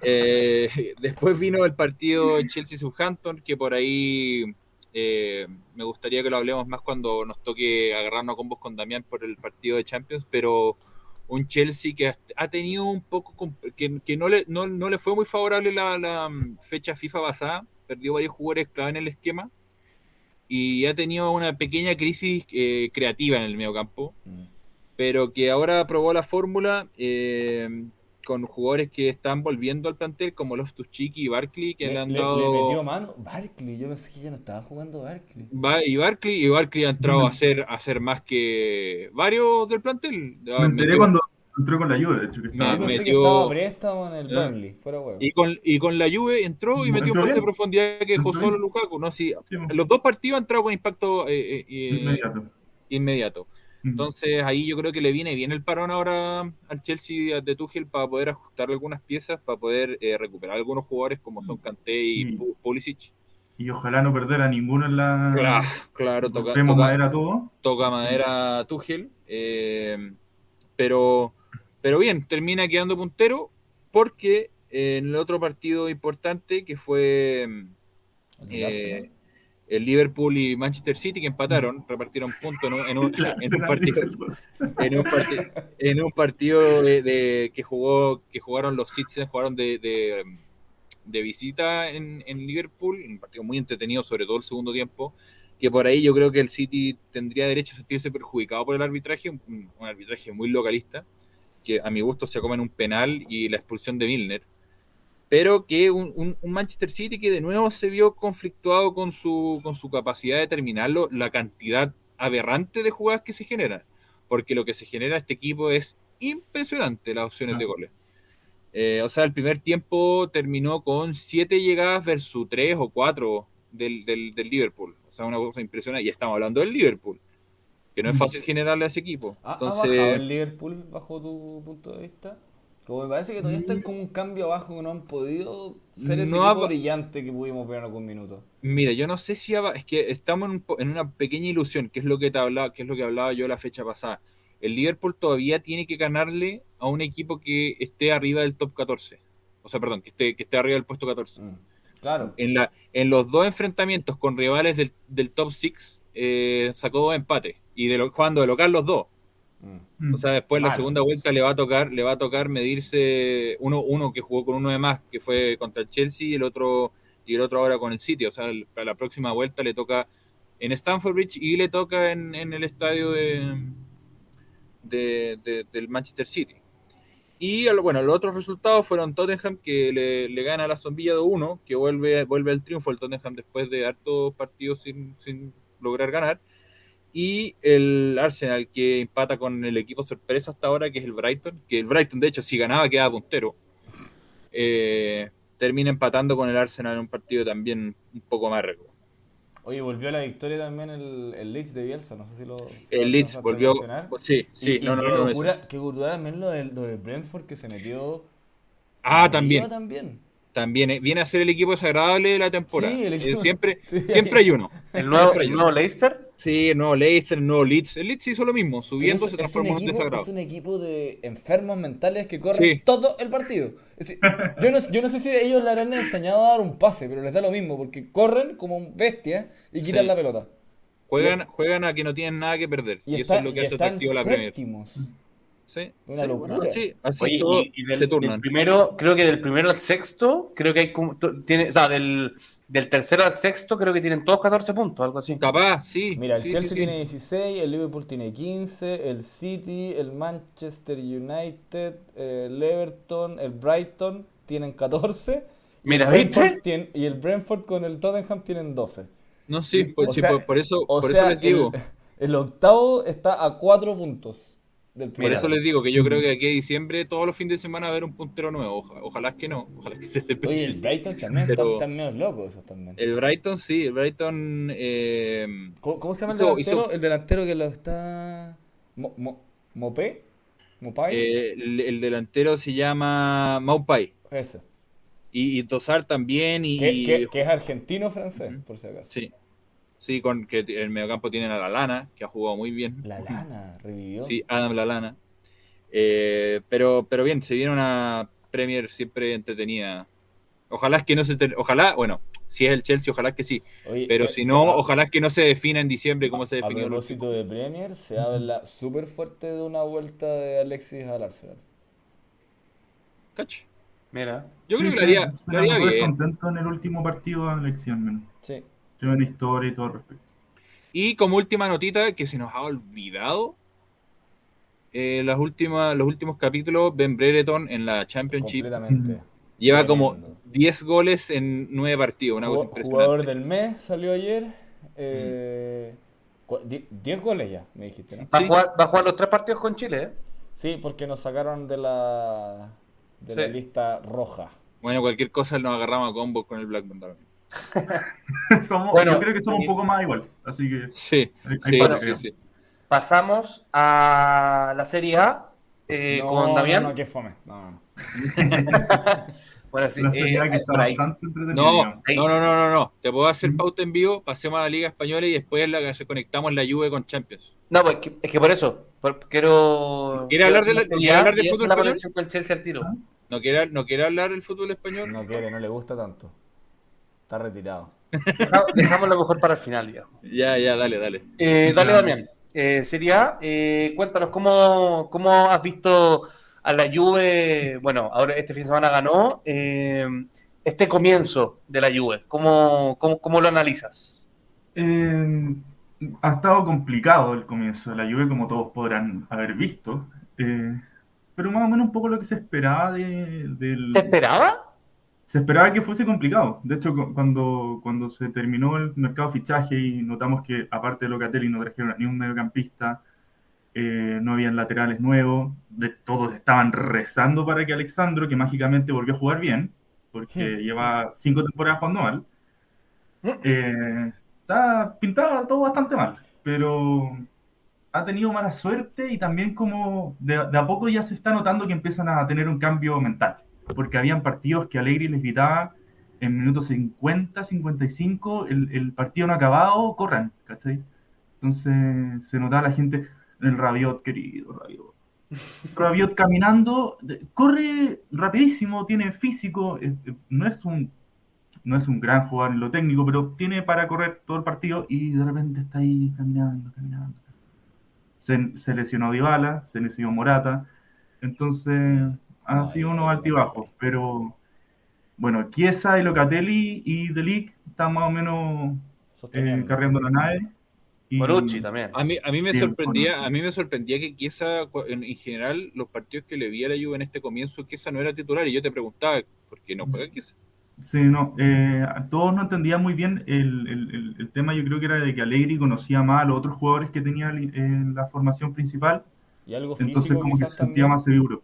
Eh, después vino el partido Chelsea-Southampton, que por ahí eh, me gustaría que lo hablemos más cuando nos toque agarrarnos a combos con Damián por el partido de Champions, pero un Chelsea que ha tenido un poco que, que no, le, no, no le fue muy favorable la, la, mm, fecha FIFA pasada, perdió varios jugadores clave en el esquema y ha tenido una pequeña crisis eh, creativa en el mediocampo, Mm. pero que ahora probó la fórmula eh, con jugadores que están volviendo al plantel como los Tuchiki y Barkley que Le, le han dado le metió mano. Barkley, yo pensé que ya no estaba jugando Barkley. Va- y Barkley y Barkley ha entrado a hacer, a hacer más que varios del plantel. Ah, Me enteré metió- cuando entró con la ayuda, de hecho. Que Ah, yo estaba- pensé que metió- estaba a préstamo en el Ah. Burnley, fuera huevo. Y con, y con la Juve entró y Entró metió un pase de bien. profundidad que dejó solo. Lukaku. ¿no? Sí, los dos partidos han entrado con impacto eh, eh, eh, inmediato. inmediato. Entonces ahí yo creo que le viene bien el parón ahora al Chelsea de Tuchel para poder ajustar algunas piezas, para poder eh, recuperar algunos jugadores como son Kanté y Mm. Pu- Pulisic. Y ojalá no perder a ninguno en la. Claro, claro, toca, toca- madera todo. toca madera Tuchel, eh, pero, pero bien, termina quedando puntero porque eh, en el otro partido importante que fue eh. El Liverpool y Manchester City que empataron, repartieron puntos en un, en en partido, en un partido, en un partido de, de- que jugó que jugaron los Citizens, jugaron de, de, de visita en, en Liverpool, un partido muy entretenido, sobre todo el segundo tiempo, que por ahí yo creo que el City tendría derecho a sentirse perjudicado por el arbitraje, un, un arbitraje muy localista, que a mi gusto se comen un penal y la expulsión de Milner, pero que un, un- un Manchester City que de nuevo se vio conflictuado con su, con su capacidad de terminarlo, la cantidad aberrante de jugadas que se generan, porque lo que se genera este equipo es impresionante las opciones Ah. de goles. Eh, o sea, el primer tiempo terminó con siete llegadas versus tres o cuatro del, del, del Liverpool. O sea, una cosa impresionante. Y estamos hablando del Liverpool, que no es fácil generarle a ese equipo. ¿Ha, ha Entonces, bajado el Liverpool bajo tu punto de vista? Como me parece que todavía están como un cambio abajo que no han podido ser ese No equipo brillante que pudimos ver en algún minuto. Mira, yo no sé si es que estamos en, un en una pequeña ilusión, que es lo que te hablaba, que es lo que hablaba yo la fecha pasada. El Liverpool todavía tiene que ganarle a un equipo que esté arriba del top 14. O sea, perdón, que esté, que esté arriba del puesto 14. Mm. Claro. En, la, en los dos enfrentamientos con rivales del, del top 6 sacó dos empates. Y de lo, jugando de local los dos. Mm. O sea, después la Malo. segunda vuelta le va a tocar, le va a tocar medirse uno, uno que jugó con uno de más, que fue contra el Chelsea, y el otro y el otro ahora con el City. O sea, para la próxima vuelta le toca en Stamford Bridge y le toca en, en el estadio de, de, de, del Manchester City. Y bueno, los otros resultados fueron Tottenham que le, le gana a la Zombilla 2-1, que vuelve, vuelve al triunfo el Tottenham después de hartos partidos sin, sin lograr ganar. Y el Arsenal que empata con el equipo sorpresa hasta ahora, que es el Brighton, que el Brighton de hecho si ganaba quedaba puntero. Eh, termina empatando con el Arsenal en un partido también un poco más rico. Oye, volvió a la victoria también el, el Leeds de Bielsa, no sé si lo... Si el lo Leeds volvió... mencionar. Sí, sí, Y- no, y no, qué no, no, locura, eso. qué locura también lo del, lo del Brentford que se metió... Ah, también, también. también. eh, Viene a ser el equipo desagradable de la temporada. Sí, el Eh, equipo- siempre, sí. siempre hay uno. El nuevo, Siempre el nuevo Leicester. Sí, el nuevo Leicester, el nuevo Leeds. El Leeds hizo lo mismo, subiendo Es- se transformó en un equipo, desagrado. es un equipo de enfermos mentales que corren Sí. todo el partido. Es decir, yo, no, yo no sé si ellos le habrán enseñado a dar un pase, pero les da lo mismo, porque corren como bestias y quitan Sí. la pelota. Juegan, juegan a que no tienen nada que perder. Y, Y, eso es lo que hace atractivo la Premier. Sí, Una sí, locura. bueno, sí, así Oye, todo y, y del, se del primero, creo que del primero al sexto, creo que hay tiene, o sea, del, del tercero al sexto, creo que tienen todos 14 puntos, algo así. Capaz, sí. Mira, el sí, Chelsea sí, sí. tiene 16, el Liverpool tiene 15, el City, el Manchester United, el Everton, el Brighton tienen 14. y Mira, el Brentford ¿viste? tiene- y el Brentford con el Tottenham tienen 12. No, sí, pues, O sí, sea- por, por eso, por sea, eso les digo. el, el octavo está a 4 puntos del Por eso les digo que yo creo que aquí a diciembre, todos los fines de semana, va a haber un puntero nuevo. Oja- ojalá que no. Ojalá que se esté Oye, el Brighton también, Pero- están, medio locos esos también. El Brighton, sí, el Brighton. eh, ¿Cómo, cómo se llama el delantero? hizo- El delantero que lo está... Mo, Mo- ¿Mopé? ¿Mopay? eh, el, el delantero se llama Maupai. Ese. Y, y Tosar también. Y, Que, que- que es argentino-francés, por si acaso. Sí. Sí, con que en el mediocampo tienen a la Lana, que ha jugado muy bien. La lana revivió. Sí, Adam Lalana. Eh, pero, pero bien, se viene una Premier siempre entretenida. Ojalá es que no se ter- ojalá, bueno, si es el Chelsea, ojalá que sí. Oye, Pero se- si no, a- ojalá que no se defina en diciembre como se A definió el propósito de Premier, se habla súper fuerte de una vuelta de Alexis al Arsenal. Cach. Mira. Yo Sí, creo que lo haría, se lo haría bien. contento en el último partido de la elección, men. Sí. Tiene una historia y todo al respecto. Y como última notita que se nos ha olvidado, eh, las últimas, los últimos capítulos, Ben Brereton en la Championship Completamente. lleva como Tremendo. 10 goles en 9 partidos, una cosa impresionante. Jugador del mes salió ayer. Eh, die- 10 goles ya, me dijiste, ¿no? Va, a jugar, va a jugar los tres partidos con Chile, ¿eh? Sí, porque nos sacaron de la, de la Sí. lista roja. Bueno, cualquier cosa nos agarramos a combos con el Blackburn también. somos, Bueno, yo creo que somos un poco más igual. Así que Sí, hay, hay sí, sí. Pasamos a la Serie A eh, no, con Damián. No, no, qué fome. No, no. Bueno, sí, La eh, A que está bastante. No, no, no, no, no, no. Te puedo hacer pauta en vivo, pasemos a la Liga Española y después la, se conectamos la Juve con Champions. No, pues es que, que por eso. por- quiero. ¿Quiere hablar de la- quiere hablar de fútbol español? conexión con Chelsea al tiro. ¿No quiere, no quiere hablar del fútbol español? No quiere, no le gusta tanto. Está retirado. Deja- dejamos lo mejor para el final, viejo. Ya, ya, dale, dale. Eh, dale, Damián. Eh, Serie A, eh, cuéntanos cómo, cómo has visto a la Juve. Bueno, ahora este fin de semana ganó. eh, este comienzo de la Juve, ¿cómo, cómo, cómo lo analizas? Eh, ha estado complicado el comienzo de la lluvia, como todos podrán haber visto. eh, pero más o menos un poco lo que se esperaba de- del... ¿Se esperaba? Se esperaba que fuese complicado. De hecho, cu- cuando, cuando se terminó el mercado de fichaje y notamos que, aparte de Locatelli, no trajeron ni un mediocampista, eh, no habían laterales nuevos, de, todos estaban rezando para que Alexandro, que mágicamente volvió a jugar bien, porque lleva cinco temporadas jugando mal, eh, está pintado todo bastante mal, pero ha tenido mala suerte y también como de, de a poco ya se está notando que empiezan a tener un cambio mental, porque habían partidos que Alegri les gritaba en minutos 50, 55, el, el partido no ha acabado, corran, ¿cachai? Entonces se notaba la gente, el Rabiot, querido Rabiot. Rabiot caminando, corre rapidísimo, tiene físico, no es un no es un gran jugador en lo técnico, pero tiene para correr todo el partido y de repente está ahí caminando, caminando. Se, se lesionó Dybala, se lesionó Morata, entonces ha Ay, sido unos altibajos, pero bueno, Chiesa y Locatelli y Delic están más o menos eh, Sosteniendo. carriendo la nave. Y- también. A mí, a mí me Sí, sorprendía, a mí me sorprendía que Chiesa, en, en general, los partidos que le vi a la Juve en este comienzo, Chiesa no era titular y yo te preguntaba, ¿por qué no juega Chiesa? Sí, no, eh, todos no entendían muy bien el, el- el- el tema, yo creo que era de que Allegri conocía más a los otros jugadores que tenía en la formación principal, Y algo entonces como que se sentía también. más seguro.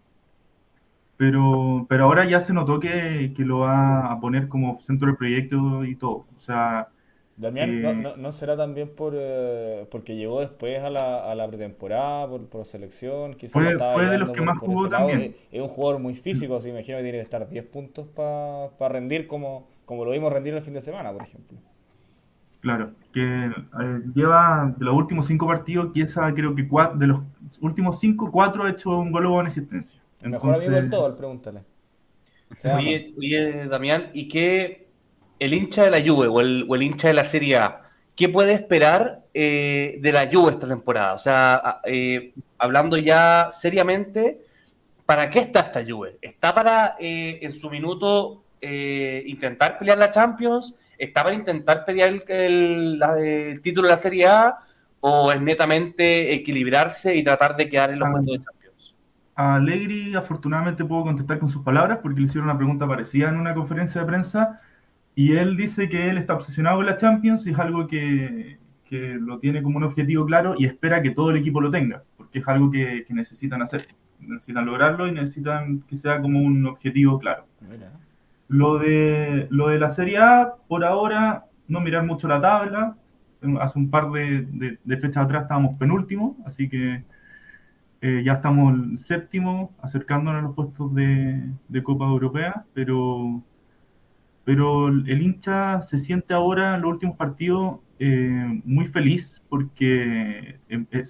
Pero, pero ahora ya se notó que, que lo va a poner como centro del proyecto y todo. O sea, Damián, Eh, ¿no, no, no será también por eh, porque llegó después a la, a la pretemporada, por, por selección? Quizás Fue- fue de los que por- más jugó también. Es, es un jugador muy físico, así imagino que tiene que estar 10 puntos para rendir como, como lo vimos rendir el fin de semana, por ejemplo. claro, que eh, lleva de los últimos cinco partidos, Chiesa creo que cua- de los últimos cinco, cuatro ha hecho un gol o una asistencia. El mejor amigo del todo, pregúntale. Oye, oye, Damián, ¿y qué el hincha de la Juve o el, o el hincha de la Serie A, qué puede esperar eh, de la Juve esta temporada? O sea, eh, hablando ya seriamente, ¿para qué está esta Juve? ¿Está para eh, en su minuto eh, intentar pelear la Champions? ¿Está para intentar pelear el, el- la- el título de la Serie A? ¿O es netamente equilibrarse y tratar de quedar en los Ah. puestos de Champions? A Allegri, afortunadamente, puedo contestar con sus palabras porque le hicieron una pregunta parecida en una conferencia de prensa y él dice que él está obsesionado con la Champions y es algo que, que lo tiene como un objetivo claro y espera que todo el equipo lo tenga, porque es algo que, que necesitan hacer. Necesitan lograrlo y necesitan que sea como un objetivo claro. Mira. Lo de, lo de la Serie A, por ahora, no mirar mucho la tabla. Hace un par de, de- de fechas atrás estábamos penúltimo, así que eh, ya estamos el séptimo, acercándonos a los puestos de, de Copa Europea, pero, pero el hincha se siente ahora en los últimos partidos eh, muy feliz porque eh,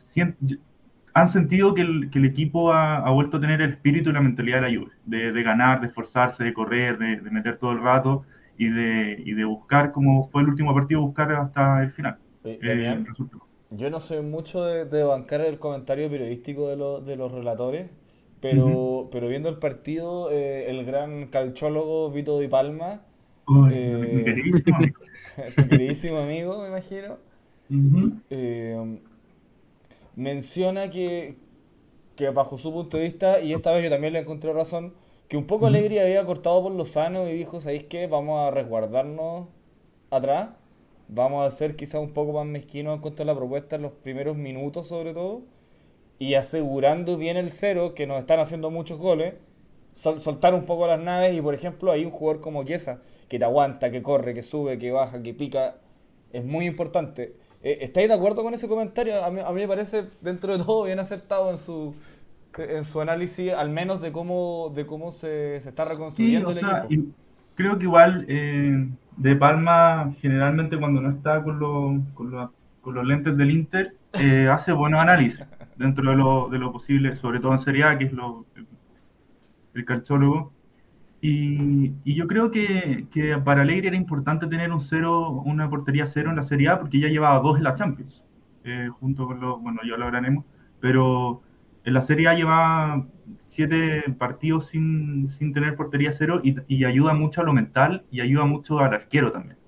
han sentido que el, que el equipo ha, ha vuelto a tener el espíritu y la mentalidad de la Juve, de, de ganar, de esforzarse, de correr, de, de meter todo el rato y de, y de buscar, como fue el último partido, buscar hasta el final. El resultado. Yo no soy mucho de, de bancar el comentario periodístico de, los de los relatores, pero, pero viendo el partido, eh, el gran calchólogo Vito Di Palma, eh, queridísimo amigo. tu queridísimo amigo, me imagino, eh, menciona que, que bajo su punto de vista, y esta vez yo también le encontré razón, que un poco. Alegría había cortado por Lozano y dijo, ¿sabéis qué? Vamos a resguardarnos atrás, vamos a ser quizás un poco más mezquinos en cuanto a la propuesta en los primeros minutos sobre todo, y asegurando bien el cero, que nos están haciendo muchos goles, sol- soltar un poco las naves y por ejemplo hay un jugador como Chiesa, que te aguanta, que corre, que sube, que baja, que pica, es muy importante. Eh, ¿Estáis de acuerdo con ese comentario? A mí, a mí me parece, dentro de todo, bien acertado en su, en su análisis, al menos de cómo, de cómo se, se está Sí, reconstruyendo o el sea, equipo. Creo que igual eh, De Palma generalmente cuando no está con, los- con, los- con los lentes del Inter eh, hace buenos análisis dentro de lo, de lo posible, sobre todo en Serie A, que es lo, el, el calchólogo. Y, y yo creo que, que para Alegre era importante tener un cero, una portería cero en la Serie A porque ya llevaba dos en la Champions, eh, junto con los, bueno, ya lo hablaremos, pero en la Serie A llevaba siete partidos sin, sin tener portería cero y, y ayuda mucho a lo mental y ayuda mucho al arquero también.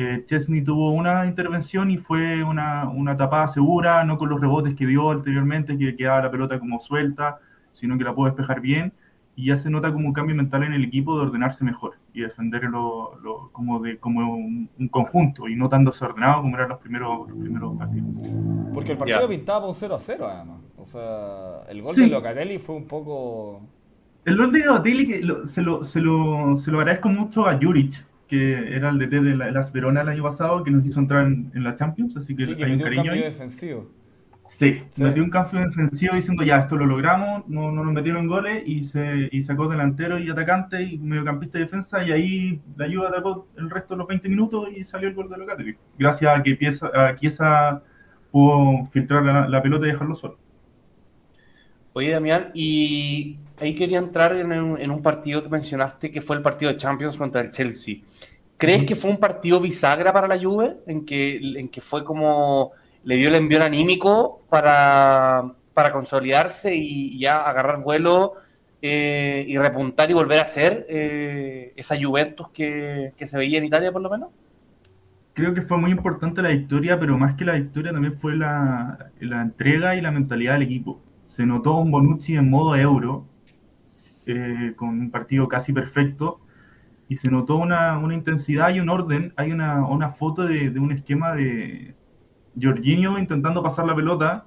Eh, Chesney tuvo una intervención y fue una, una tapada segura, no con los rebotes que dio anteriormente, que quedaba la pelota como suelta, sino que la pudo despejar bien. Y ya se nota como un cambio mental en el equipo de ordenarse mejor y defenderlo lo- como, de, como un, un conjunto y no tan desordenado como eran los primeros, los primeros partidos. Porque el partido Ya. pintaba para un 0 a 0 además. O sea, el gol Sí. de Locatelli fue un poco... El gol de Batelli que lo- se, lo, se, lo, se lo agradezco mucho a Juric, que era el DT de la- las Verona el año pasado, que nos hizo entrar en, en la Champions, así que Sí, que hay un metió un cariño cambio ahí. defensivo. Sí, Sí. metió un cambio defensivo diciendo ya, esto lo logramos, no, no nos metieron goles y, se, y sacó delantero y atacante y mediocampista y defensa y ahí la ayuda atacó el resto de los 20 minutos y salió el gol de Locatelli. Gracias a que Pieza, a Chiesa pudo filtrar la, la pelota y dejarlo solo. Oye, Damián, y ahí quería entrar en un, en un partido que mencionaste, que fue el partido de Champions contra el Chelsea. ¿Crees que fue un partido bisagra para la Juve? En que, en que fue como le dio el envío anímico para, para consolidarse y ya agarrar vuelo eh, y repuntar y volver a ser eh, esa Juventus que, que, se veía en Italia por lo menos? Creo que fue muy importante la victoria, pero más que la victoria también fue la, la entrega y la mentalidad del equipo. Se notó un Bonucci en modo euro, eh, con un partido casi perfecto, y se notó una, una intensidad y un orden. Hay una, una foto de, de, un esquema de Jorginho intentando pasar la pelota,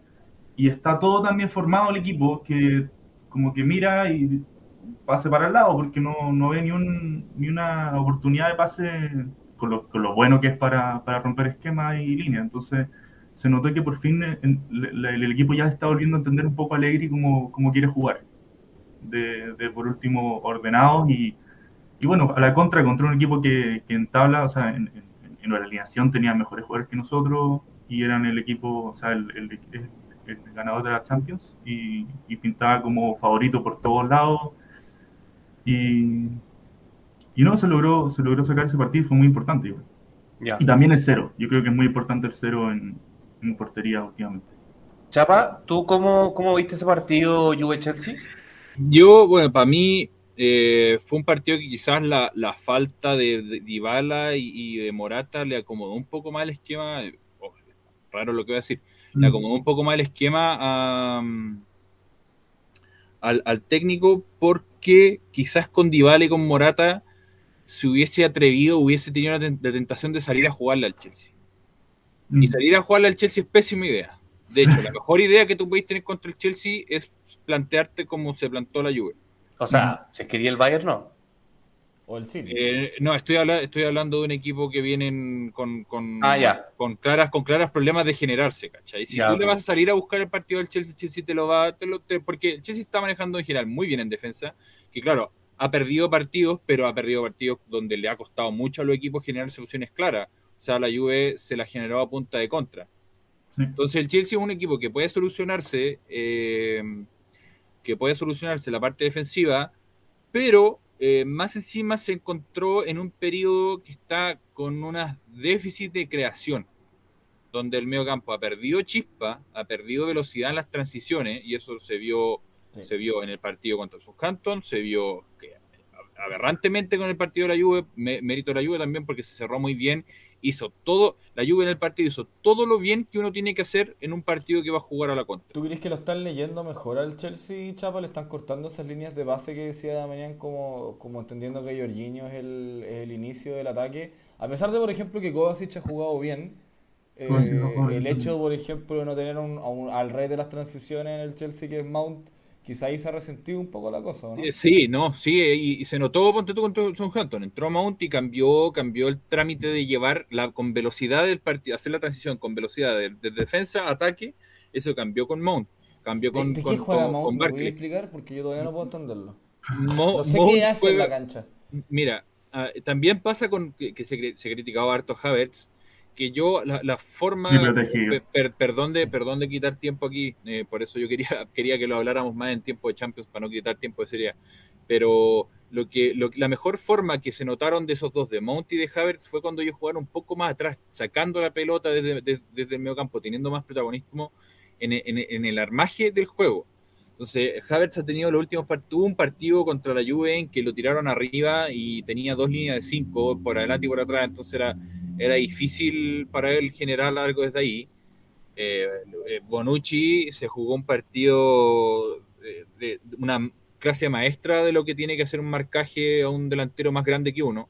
y está todo también formado el equipo, que como que mira y pase para el lado, porque no, no ve ni, un, ni una oportunidad de pase con lo, con lo bueno que es para, para romper esquemas y líneas. Entonces se notó que por fin el, el, el, equipo ya está volviendo a entender un poco a Allegri cómo, cómo quiere jugar. De, de, por último ordenados y, y, bueno, a la contra, contra un equipo que, que en tabla, o sea, en, en, en, la alineación tenía mejores jugadores que nosotros y eran el equipo, o sea, el, el, el ganador de la Champions y, y, pintaba como favorito por todos lados. Y, y no, se logró, se logró sacar ese partido, fue muy importante. Yeah. Y también el cero, yo creo que es muy importante el cero en, en portería últimamente. Chapa, ¿tú cómo, cómo viste ese partido Juve-Chelsea? Yo, bueno, para mí eh, fue un partido que quizás la, la falta de, de Dybala y, y, de Morata le acomodó un poco más el esquema. Raro lo que voy a decir le acomodó un poco más el esquema a, al, al, técnico porque quizás con Dybala y con Morata se hubiese atrevido, hubiese tenido la, tentación de salir a jugarle al Chelsea. Mm. Y salir a jugarle al Chelsea es pésima idea. De hecho, la mejor idea que tú puedes tener contra el Chelsea es plantearte como se plantó la Juve. O sea, si quería el Bayern, no. O el City. Eh, no, estoy, habla estoy, hablando de un equipo que vienen con, con, ah, yeah. con, claras, con claras problemas de generarse, ¿cachai? Si yeah, tú okay. le vas a salir a buscar el partido del Chelsea, Chelsea te lo va, te lo, te, porque el Chelsea está manejando en general muy bien en defensa, que claro, ha perdido partidos, pero ha perdido partidos donde le ha costado mucho a los equipos generar soluciones claras. O sea, la Juve se la generó a punta de contra. Sí. Entonces el Chelsea es un equipo que puede solucionarse, eh, que puede solucionarse la parte defensiva, pero eh, más encima se encontró en un periodo que está con unas déficit de creación, donde el medio campo ha perdido chispa, ha perdido velocidad en las transiciones, y eso se vio, sí. se vio en el partido contra Southampton, se vio que, aberrantemente con el partido de la Juve, mérito de la Juve también porque se cerró muy bien, hizo todo, la Juve en el partido hizo todo lo bien que uno tiene que hacer en un partido que va a jugar a la contra. ¿Tú crees que lo están leyendo mejor al Chelsea, Chapa? ¿Le están cortando esas líneas de base que decía Damián como, como entendiendo que Jorginho es el, es el inicio del ataque? A pesar de, por ejemplo, que Kovacic ha jugado bien, eh, el hecho, por ejemplo, de no tener un, un, al rey de las transiciones en el Chelsea que es Mount, quizá ahí se ha resentido un poco la cosa, ¿no? Sí, no, sí, y, y se notó, ponte tú contra Southampton, entró Mount y cambió, cambió el trámite de llevar la, con velocidad del partido, hacer la transición con velocidad de, de, defensa a ataque, eso cambió con Mount, cambió con ¿De, con, qué juega con, Mount? con ¿Me voy a explicar? Porque yo todavía no puedo entenderlo. Mo, no sé Mount qué hace juega, en la cancha. Mira, uh, también pasa con que, que se, se criticaba harto Havertz, que yo la, la forma per, perdón de perdón de quitar tiempo aquí eh, por eso yo quería quería que lo habláramos más en tiempo de Champions para no quitar tiempo de serie pero lo que lo, la mejor forma que se notaron de esos dos de Mount y de Havertz fue cuando ellos jugaron un poco más atrás sacando la pelota desde, desde, desde el medio campo teniendo más protagonismo en, en, en, el armaje del juego. Entonces Havertz ha tenido los últimos tuvo un partido contra la Juve en que lo tiraron arriba y tenía dos líneas de cinco por adelante y por atrás entonces era era difícil para él generar algo desde ahí. Eh, Bonucci se jugó un partido de, de, una clase maestra de lo que tiene que hacer un marcaje a un delantero más grande que uno,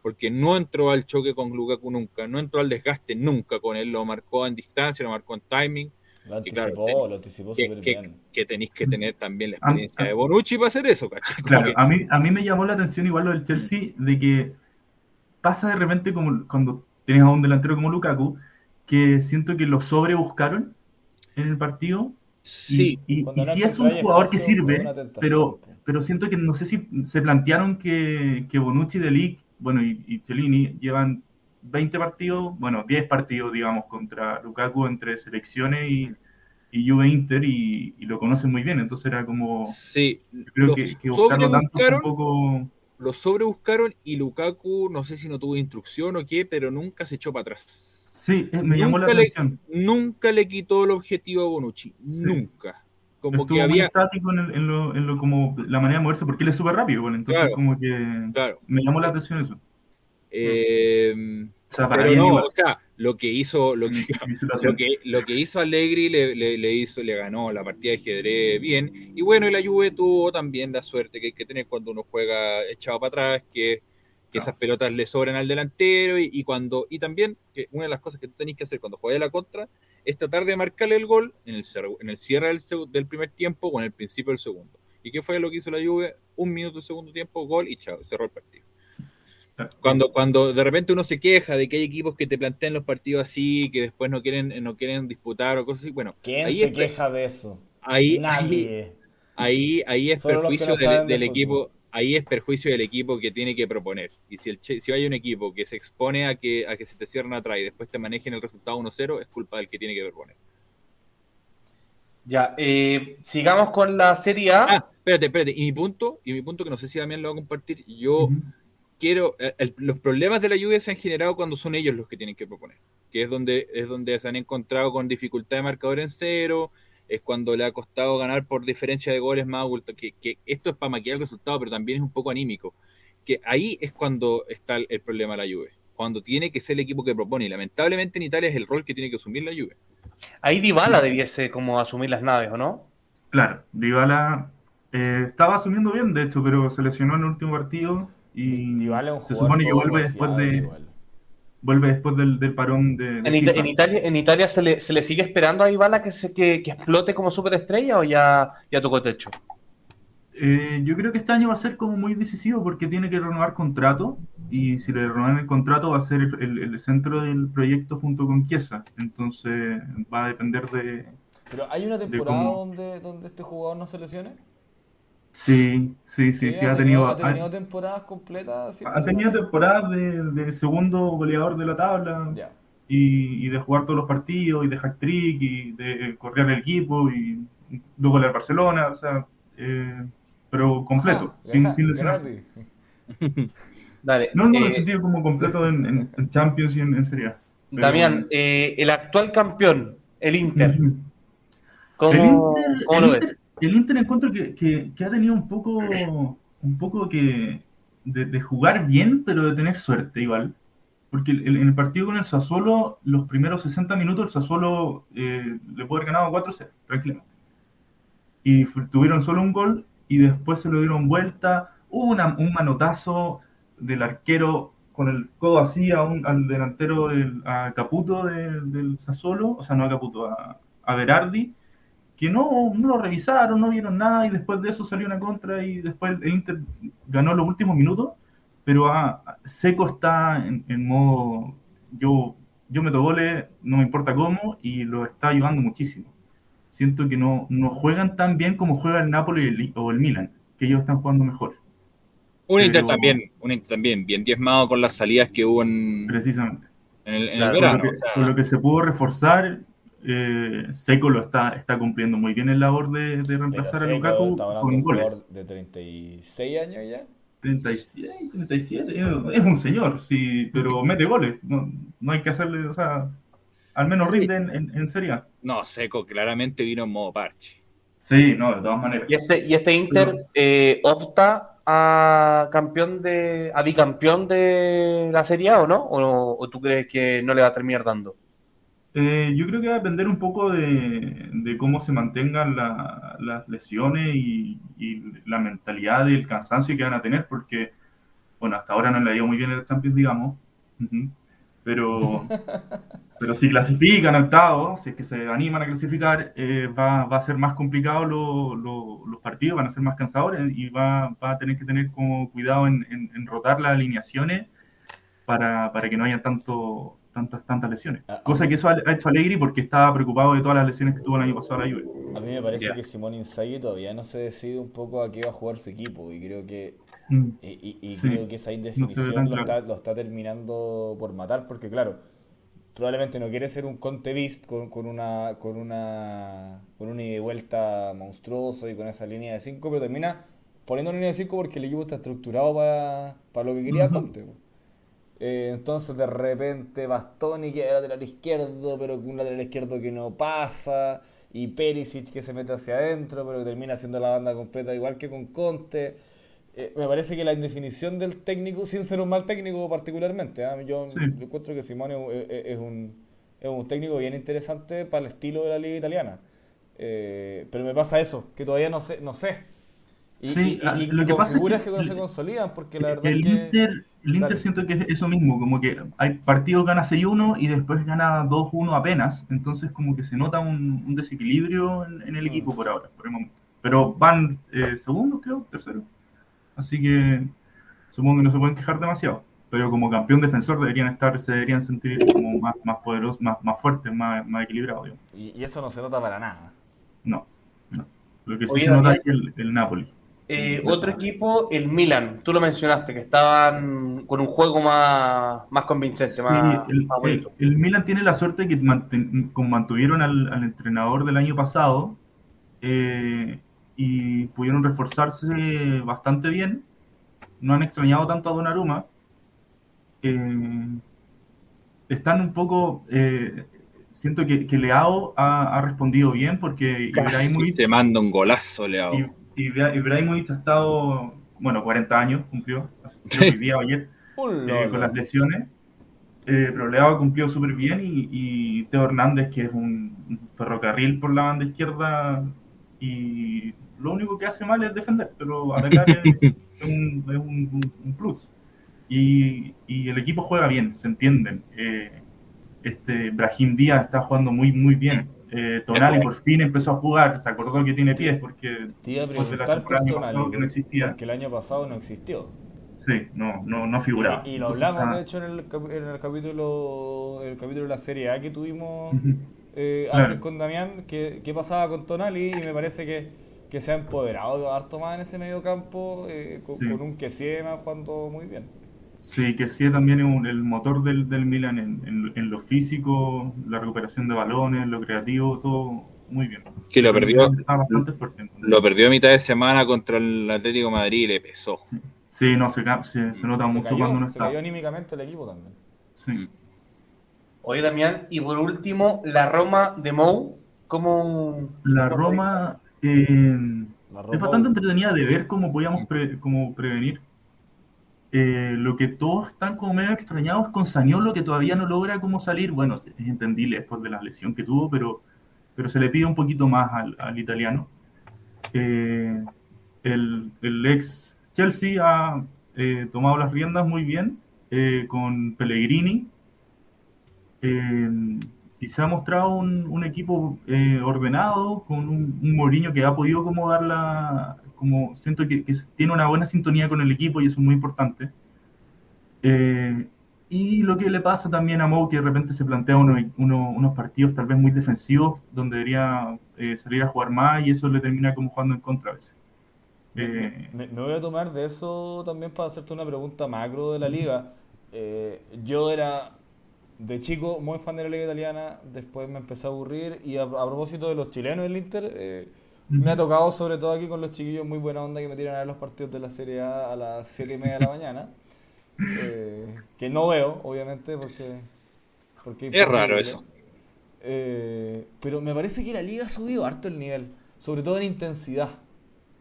porque no entró al choque con Lukaku nunca, no entró al desgaste nunca con él, lo marcó en distancia, lo marcó en timing. Lo anticipó, claro, lo anticipó que, que, bien. Que tenéis que tener también la experiencia a, de Bonucci para hacer eso, ¿cachai? Claro, a mí, a mí me llamó la atención igual lo del Chelsea, de que pasa de repente como cuando tienes a un delantero como Lukaku, que siento que lo sobrebuscaron en el partido. Sí. Y, y, y sí es un jugador que sirve, pero, pero siento que no sé si se plantearon que, que Bonucci, Delic, bueno, y, y Cellini llevan 20 partidos, bueno, 10 partidos, digamos, contra Lukaku entre selecciones y, y Juve Inter y, y, lo conocen muy bien, entonces era como... Sí, creo que, que buscarlo tanto un poco lo sobrebuscaron y Lukaku, no sé si no tuvo instrucción o qué, pero nunca se echó para atrás. Sí, me llamó nunca la atención. Le, nunca le quitó el objetivo a Bonucci, sí. nunca. como Estuvo que muy había... estático en, el- en lo, en lo como la manera de moverse, porque él es súper rápido, bueno, entonces Claro. como que Claro. me llamó la atención eso. Eh, O sea, para pero no, igual, o sea, lo que hizo, lo que, lo que, lo que hizo Allegri le, le- le hizo, le ganó la partida de ajedrez bien. Y bueno, y la Juve tuvo también la suerte que hay que tener cuando uno juega echado para atrás, que, que esas pelotas le sobran al delantero y, y cuando y también que una de las cosas que tú tenés que hacer cuando juegas la contra es tratar de marcarle el gol en el, en el cierre del primer tiempo o en el principio del segundo. ¿Y qué fue lo que hizo la Juve? Un minuto del segundo tiempo, gol y chao, cerró el partido. Cuando, cuando de repente uno se queja de que hay equipos que te plantean los partidos así, que después no quieren, no quieren disputar o cosas así, bueno, ¿Quién ahí se es, queja de eso? ahí, Nadie. ahí, ahí es Solo perjuicio no del, de equipo, ahí es perjuicio del equipo que tiene que proponer. Y si el si hay un equipo que se expone a que, a que se te cierren atrás y después te manejen el resultado 1-0, es culpa del que tiene que proponer. Ya, eh, sigamos con la Serie A. Ah, espérate, espérate. Y mi punto, y mi punto que no sé si Damián lo va a compartir, yo. Quiero el- el- los problemas de la lluvia se han generado cuando son ellos los que tienen que proponer que es donde es donde se han encontrado con dificultad de marcador en cero es cuando le ha costado ganar por diferencia de goles más abulto- que, que esto es para maquillar el resultado pero también es un poco anímico que ahí es cuando está el, el problema de la Juve cuando tiene que ser el equipo que propone y lamentablemente en Italia es el rol que tiene que asumir la Juve Ahí Dybala debiese como asumir las naves, ¿o no? Claro, Dybala eh, estaba asumiendo bien, de hecho, pero se lesionó en el último partido y Dybala es un se supone que vuelve después de igual. vuelve después del, del parón de, de ¿En, Ita- en Italia, en Italia se, le, se le sigue esperando a Dybala que, se, que, que explote como superestrella o ya, ya tocó techo? Eh, yo creo que este año va a ser como muy decisivo porque tiene que renovar contrato y si le renuevan el contrato va a ser el, el- el centro del proyecto junto con Chiesa. Entonces va a depender de... Pero hay una temporada cómo- donde, donde este jugador no se lesione. Sí, sí, sí, sí, ha tenido... ha tenido temporadas completas. Ha tenido lesionarse. temporadas de, de segundo goleador de la tabla y, y de jugar todos los partidos y de hack trick y de correr el equipo y dos goles al Barcelona, o sea, eh, pero completo, Ah, sin, sin lesionarse. Dale. No, no, en eh, el sentido como completo en, en- en Champions y en, en Serie A. Pero- Damián, eh, el actual campeón, el Inter. ¿cómo, el Inter, cómo el lo ves? El Inter encuentro que, que- ha tenido un poco, un poco que de, jugar bien, pero de tener suerte igual. Porque el- el- en el partido con el Sassuolo, los primeros 60 minutos, el Sassuolo eh, le puede haber ganado 4-0, tranquilamente. Y tuvieron solo un gol y después se lo dieron vuelta. Hubo un manotazo del arquero con el codo así a un- al delantero del, a Caputo de- del Sassuolo, o sea, no a Caputo, a, a Berardi, que no, no lo revisaron, no vieron nada y después de eso salió una contra y después el Inter ganó los últimos minutos, pero ah, Seco está en, en modo, yo, yo meto goles, no me importa cómo, y lo está ayudando muchísimo. Siento que no, no juegan tan bien como juega el Napoli y el- o el Milan, que ellos están jugando mejor, un Inter Pero- también un Inter también bien diezmado con las salidas que hubo en, precisamente. en el, en el Claro, Por verano lo, que, o sea, por lo que se pudo reforzar, eh, Seco lo está, está cumpliendo muy bien el labor de, reemplazar a Lukaku con un goles. de 36 años ya. 37, 37, es un señor, sí, pero mete goles. No, no hay que hacerle, o sea, al menos rinde en, en, en Serie A. no Seco claramente vino en modo parche Sí, no, de todas maneras. Y este, y este Inter eh, opta a campeón de, a bicampeón de la Serie A o no? ¿O, o tú crees que no le va a terminar dando? Eh, yo creo que va a depender un poco de, de cómo se mantengan la- las lesiones y, y la mentalidad del cansancio que van a tener, porque, bueno, hasta ahora no le ha ido muy bien el Champions, digamos, pero, pero si clasifican a octavos, si es que se animan a clasificar, eh, va, va a ser más complicado lo- lo- los partidos, van a ser más cansadores y va, va a tener que tener como cuidado en, en- en rotar las alineaciones para, para que no haya tanto, tantas, tantas lesiones. Ah, Cosa que eso ha ha hecho Allegri porque estaba preocupado de todas las lesiones que tuvo el año pasado la Juve. A mí me parece que Simón Inzaghi todavía no se decide un poco a qué va a jugar su equipo y creo que Mm. y, y- y Sí, creo que esa indefinición lo, está, lo está terminando por matar porque claro, probablemente no quiere ser un Conte Beast con, con una con una con un ida y vuelta monstruoso y con esa línea de 5, pero termina poniendo una línea de 5 porque el equipo está estructurado para, para lo que quería. Conte. Eh, entonces de repente Bastoni que era lateral izquierdo, pero con un lateral izquierdo que no pasa. y Perisic que se mete hacia adentro, pero que termina haciendo la banda completa, igual que con Conte. Eh, me parece que la indefinición del técnico, sin ser un mal técnico particularmente, ¿ah? yo, Sí. yo encuentro que Simone es, es- es un, es un técnico bien interesante para el estilo de la liga italiana. Eh, pero me pasa eso, que todavía no sé. No sé. Y, Sí, y- y- ah, lo que pasa es que que no se consolidan, porque la verdad El es que... Inter, el Inter siento que es eso mismo, como que hay partidos gana 6-1 y después gana 2-1 apenas, entonces como que se nota un, un desequilibrio en, en el Mm. equipo por ahora, por el momento. Pero van eh, segundos, creo, tercero. Así que supongo que no se pueden quejar demasiado. Pero como campeón defensor deberían estar, se deberían sentir como más, más poderosos, más, más fuertes, más, más equilibrados. Y, y eso no se nota para nada. No, no. Lo que sí Oye, se nota es el, el Napoli. Eh, otro equipo, el Milan, tú lo mencionaste, que estaban con un juego más, más convincente, Sí, más, el, más bonito. el- el Milan tiene la suerte que manten- como mantuvieron al, al entrenador del año pasado eh, y pudieron reforzarse bastante bien. No han extrañado tanto a Donnarumma. Eh, están un poco... eh, siento que, que Leao ha, ha respondido bien porque Casi Ibrahimovic, te manda un golazo, Leao. Ibra- Ibrahimovic ha estado, bueno, 40 años cumplió, creo que hoy día o ayer eh, con las lesiones. Eh, pero Leao cumplió súper bien y, y Teo Hernández, que es un, ferrocarril por la banda izquierda, y lo único que hace mal es defender, pero atacar es, es un, es un- un- un plus. Y, y el equipo juega bien, se entienden. Eh, este Brahim Díaz está jugando muy, muy bien. Eh, Tonali por fin empezó a jugar, se acordó que tiene pies porque Te iba a después de la temporada que no existía. porque el año pasado no existió. Sí, no, no, no figuraba. Y, y lo Entonces, hablamos, ah, de hecho, en el, en el capítulo el capítulo de la Serie A que tuvimos eh, Claro. antes con Damián, que, que pasaba con Tonali, y me parece que, que se ha empoderado harto más en ese medio campo, eh, con, Sí. con un que jugando muy bien. Sí, que sí también es un- el motor del, del Milan en, en- en lo físico, la recuperación de balones, lo creativo, todo muy bien. Que lo perdió, Está bastante fuerte. lo perdió a mitad de semana contra el Atlético de Madrid y le pesó. Sí, no, se, se, se nota Se mucho cayó, cuando no se está. cayó anímicamente el equipo también. Sí. Oye, Damián, y por último, la Roma de Mou, como La Roma eh, La es bastante entretenida de ver cómo podíamos pre- cómo prevenir. Eh, lo que todos están como medio extrañados con Saniolo, que todavía no logra cómo salir. Bueno, es entendible después de la lesión que tuvo, pero, pero se le pide un poquito más al, al italiano. Eh, el, el ex Chelsea ha eh, tomado las riendas muy bien con Pellegrini. Y se ha mostrado un, un equipo ordenado, con un, un que ha podido como dar la... Como siento que, que tiene una buena sintonía con el equipo y eso es muy importante. Eh, y lo que le pasa también a Mou, que de repente se plantea uno- uno- unos partidos tal vez muy defensivos, donde debería eh, salir a jugar más y eso le termina como jugando en contra a veces. Eh, Me, me voy a tomar de eso también para hacerte una pregunta macro de la liga. Eh, yo era de chico muy fan de la liga italiana, después me empecé a aburrir y a, a propósito de los chilenos del Inter, eh, me ha tocado sobre todo aquí con los chiquillos muy buena onda que me tiran a ver los partidos de la Serie A a las 7 y media de la mañana. Eh, que no veo, obviamente, porque... porque Es raro eso. Eh, pero me parece que la liga ha subido harto el nivel, sobre todo en intensidad.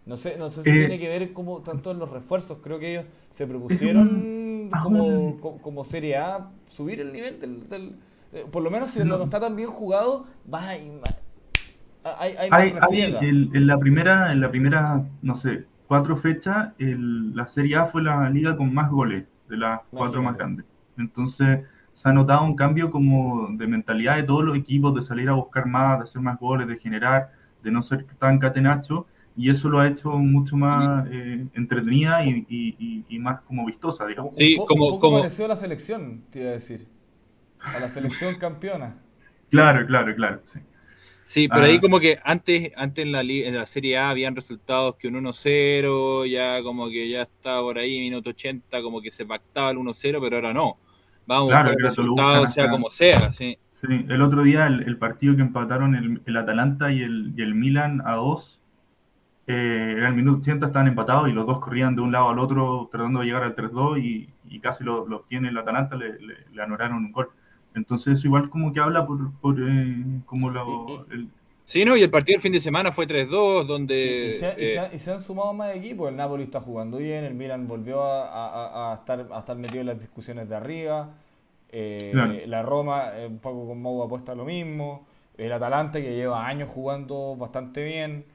No sé, no sé si Eh, tiene que ver como tanto en los refuerzos. Creo que ellos se propusieron como, como Serie A subir el nivel del, del- eh, por lo menos si no, no. está tan bien jugado, va ma- hay, hay más Hay, hay refriega. el- en la primera, en la primera, no sé, cuatro fechas, el- la Serie A fue la liga con más goles de las cuatro más grandes. Entonces, se ha notado un cambio como de mentalidad de todos los equipos, de salir a buscar más, de hacer más goles, de generar, de no ser tan catenacho, y eso lo ha hecho mucho más eh, entretenida y, y- y- y más como vistosa, digamos. Sí, como- un poco como- parecido a la selección, te iba a decir. A la selección campeona. Claro, claro, claro, sí. Sí, pero Ah. ahí como que antes, antes en la, li- en la Serie A habían resultados que un 1-0, ya como que ya estaba por ahí, minuto 80, como que se pactaba el 1-0, pero ahora no. Vamos Claro, el resultado, buscan sea hasta- como sea, sí. Sí, el otro día el, el partido que empataron el, el Atalanta y el, y el Milan a dos, eh, era el minuto 80, estaban empatados y los dos corrían de un lado al otro tratando de llegar al 3-2 y, y casi lo, lo obtiene el Atalanta, le, le, le anularon un gol. Entonces eso igual como que habla por, por eh, como lo- Y- y- el, Sí, no, y el partido del fin de semana fue 3-2, Y, donde... y se, y eh, se han- y se han sumado más equipos. El Napoli está jugando bien, el Milan volvió a, a- a estar, a estar metido en las discusiones de arriba. eh, Claro. La Roma, eh, un poco con Mau apuesta a lo mismo. El Atalanta, que lleva años jugando bastante bien.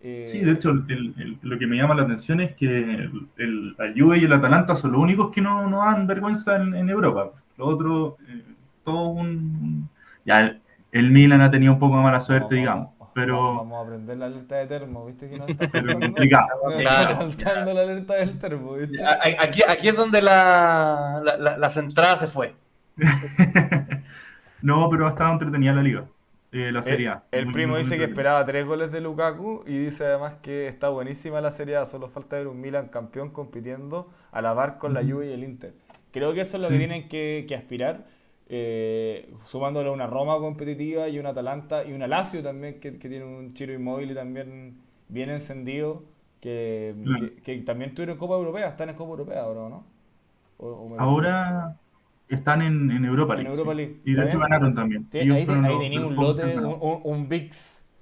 eh, Sí, de hecho, el- el- lo que me llama la atención es que el, el- la Juve y el Atalanta son los únicos que no, no dan vergüenza en, en Europa. Los otros, eh, todo un... un- Ya, el, el Milan ha tenido un poco de mala suerte, vamos- digamos, vamos- pero, Vamos a aprender la alerta de termo, ¿viste? Que nos está pero complicado. Claro. la alerta del termo, ¿viste? Aquí, aquí es donde la, la, la- la centrada se fue. no, pero ha estado entretenida la liga, eh, la Serie A. El Muy- primo muy dice que esperaba tres goles de Lukaku y dice además que está buenísima la Serie A, solo falta ver un Milan campeón compitiendo a la par con la Juve y el Inter. Creo que eso es lo que tienen que, que aspirar, eh, sumándole a una Roma competitiva y una Atalanta y una Lazio también que, que tiene un Chiro Inmóvil y también bien encendido, que, Claro. que- que también tuvieron Copa Europea, están en Copa Europea ahora, ¿o ¿no? O- o me- Ahora están en, en Europa En League. Sí. Y de ¿Está hecho ganaron también. Ahí te- fueron ahí los- tenía los un lote, un, un, un Big,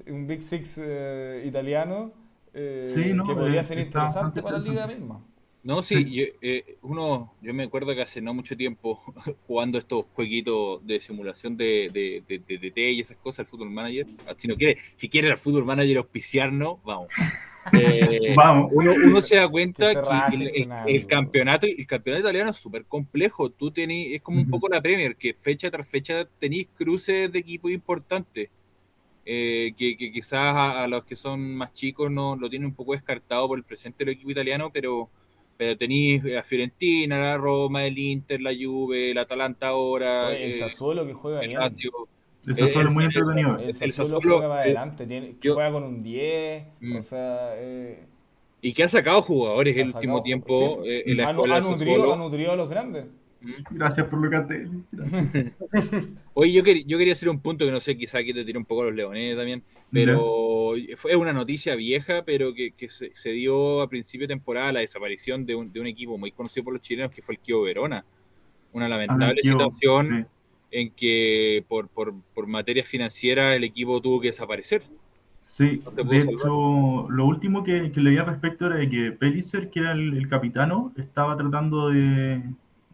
un Big Six eh, italiano eh, Sí, no, que podría eh, ser interesante para la liga misma. No, sí, Sí. yo, eh, uno, yo me acuerdo que hace no mucho tiempo jugando estos jueguitos de simulación de, de, de, de DT y esas cosas, el Fútbol Manager. Ah, Si no quiere, si quiere el Fútbol Manager auspiciarnos, vamos. Eh, Vamos. uno, uno se da cuenta Que el, el- con el algo. campeonato el campeonato italiano es súper complejo. Tú tenés, es como un poco la Premier, que fecha tras fecha tenéis cruces de equipos importantes. eh, que, que quizás a, a los que son más chicos no lo tienen un poco descartado por el presente del equipo italiano, pero, pero tenéis a Fiorentina, la Roma, el Inter, la Juve, el Atalanta ahora, Oye, el eh, Sassuolo que juega el bien. Lazio. Eso Eh, fue muy el- entretenido. El el Sassuolo Sassuolo, juega más eh, adelante, tiene, yo- juega con un 10, Mm. o sea... Eh, Y que ha sacado jugadores ha el sacado último tiempo sí. eh, en la ha, escuela ha nutrido, Sassuolo. ha nutrido a los grandes. Gracias por lo que te- Gracias. Oye, yo, quer- yo quería hacer un punto que no sé, quizá aquí te tiré un poco a los leones también, pero fue una noticia vieja, pero que, que se, se dio a principio de temporada la desaparición de un, de un equipo muy conocido por los chilenos, que fue el Kio Verona. Una lamentable Kio, situación sí. en que por, por, por materia financiera el equipo tuvo que desaparecer. Sí, No de salvar. hecho, lo último que, que leí al respecto era de que Pellicer, que era el, el capitano, estaba tratando de,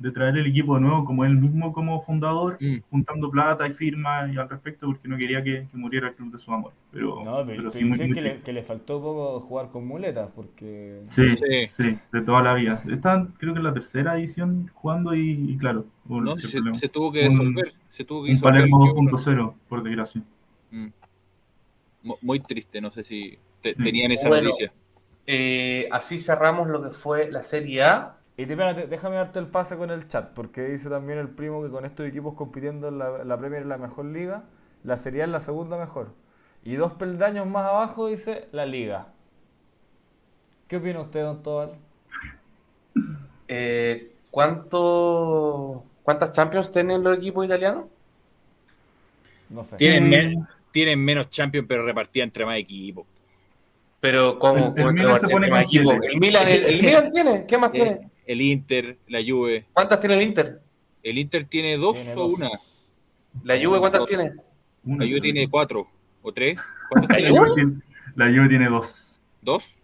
de traer el equipo de nuevo como él mismo como fundador, Mm. juntando plata y firmas y al respecto, porque no quería que, que muriera el club de su amor. Pero, No, pero, pero sí, muy, dicen muy que, le, triste. que le faltó poco jugar con muletas, porque... Sí, Sí. sí, de toda la vida. Están, creo que en la tercera edición jugando y, y claro, ¿no? Se, tuvo que Un- disolver. Se tuvo que un Palermo Kio Verona. 2.0, por desgracia. Mm. Mu- Muy triste, no sé si te- Sí. tenían esa Bueno. noticia. Eh, así cerramos lo que fue la Serie A. Y te, espérate, déjame darte el pase con el chat, porque dice también el primo que con estos equipos compitiendo en la, la Premier es la mejor liga, la Serie A es la segunda mejor. Y dos peldaños más abajo dice la liga. ¿Qué opina usted, don Tobal? Eh, ¿cuánto, ¿Cuántas Champions tienen los equipos italianos? No sé. Tienen, men- tienen menos Champions, pero repartida entre más equipos. Pero como El- el Milan se entre pone más con equipos. siete. El Milan, el, el Milan tiene, ¿qué más Eh, tiene? El Inter, la Juve. ¿Cuántas tiene el Inter? El Inter tiene dos Tiene o dos. una. ¿La Juve cuántas Dos. tiene? La Juve tiene cuatro o tres. ¿Cuántos ¿La Juve? Tiene- La Juve tiene dos. ¿Dos?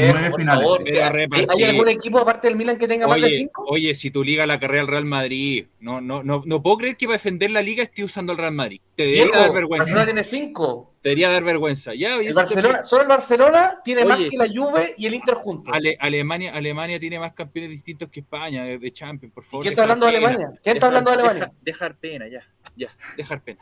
Nueve finales. favor. ¿Hay, algún equipo aparte del Milan que tenga más de cinco? oye, si tu liga la carrera el Real Madrid, no, no, no, no puedo creer que para defender la liga esté usando el Real Madrid. Te debería dar Barcelona vergüenza. tiene cinco. Te debería dar vergüenza. Ya, oye, El eso Barcelona, solo el Barcelona tiene más que la Juve y el Inter juntos. Ale- Alemania, Alemania tiene más campeones distintos que España de, de Champions, por favor. quién está hablando de. Alemania? ¿Quién está hablando de Alemania? dejar- dejar pena, ya. Ya, dejar pena.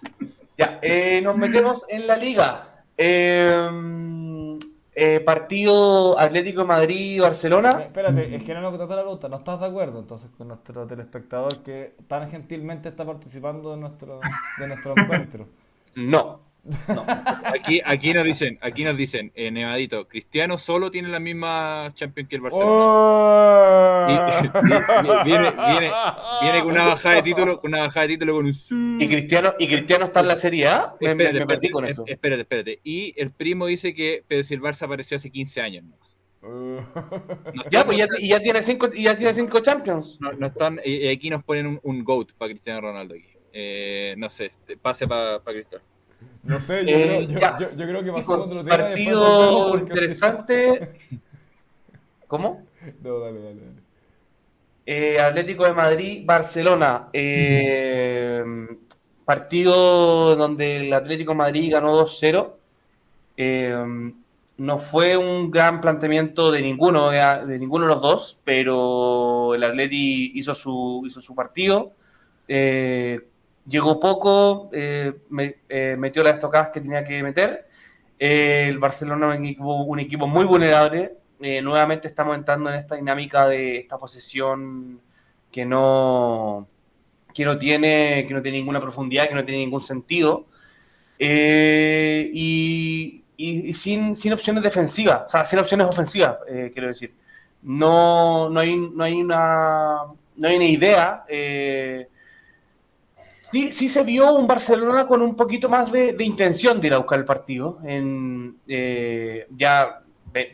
Ya, eh, nos metemos en la liga. Eh, eh, partido Atlético de Madrid-Barcelona. Espérate, es que no me contestó la pregunta. ¿No estás de acuerdo entonces con nuestro telespectador que tan gentilmente está participando de nuestro, de nuestro encuentro? No. Aquí, aquí nos dicen, aquí nos dicen, eh, Nevadito, Cristiano solo tiene la misma Champions que el Barcelona. ¡Oh! Y- viene, viene, viene con una bajada de título, con una bajada de título con un. ¿Y Cristiano, y Cristiano está en la Serie A? Me, Espérate, me perdí espérate, con es- eso. espérate, espérate. Y el primo dice que si el Barça apareció hace 15 años. ¿no? No Ya, pues ya, y ya tiene cinco, y ya tiene cinco Champions. no, no están, y- y aquí nos ponen un, un GOAT para Cristiano Ronaldo aquí. Eh, no sé, te- pase para Cristiano. No sé, yo, Eh, creo, yo, yo- yo creo que pasamos otro tema. partido porque- interesante. ¿Cómo? No, dale, dale, dale. Eh, Atlético de Madrid, Barcelona. Eh, partido donde el Atlético de Madrid ganó 2-0. Eh, no fue un gran planteamiento de ninguno de, de ninguno de los dos, pero el Atleti hizo su, hizo su partido. Eh, llegó poco, eh, eh, metió las estocadas que tenía que meter. Eh, el Barcelona es un equipo, muy vulnerable. Nuevamente estamos entrando en esta dinámica de esta posesión que no, que no, tiene, que no tiene ninguna profundidad, que no tiene ningún sentido. Y sin, opciones defensivas, o sea, sin opciones ofensivas, quiero decir. No, no, hay, no, hay una, no hay idea. Sí, sí se vio un Barcelona con un poquito más de, de intención de ir a buscar el partido. En, eh, ya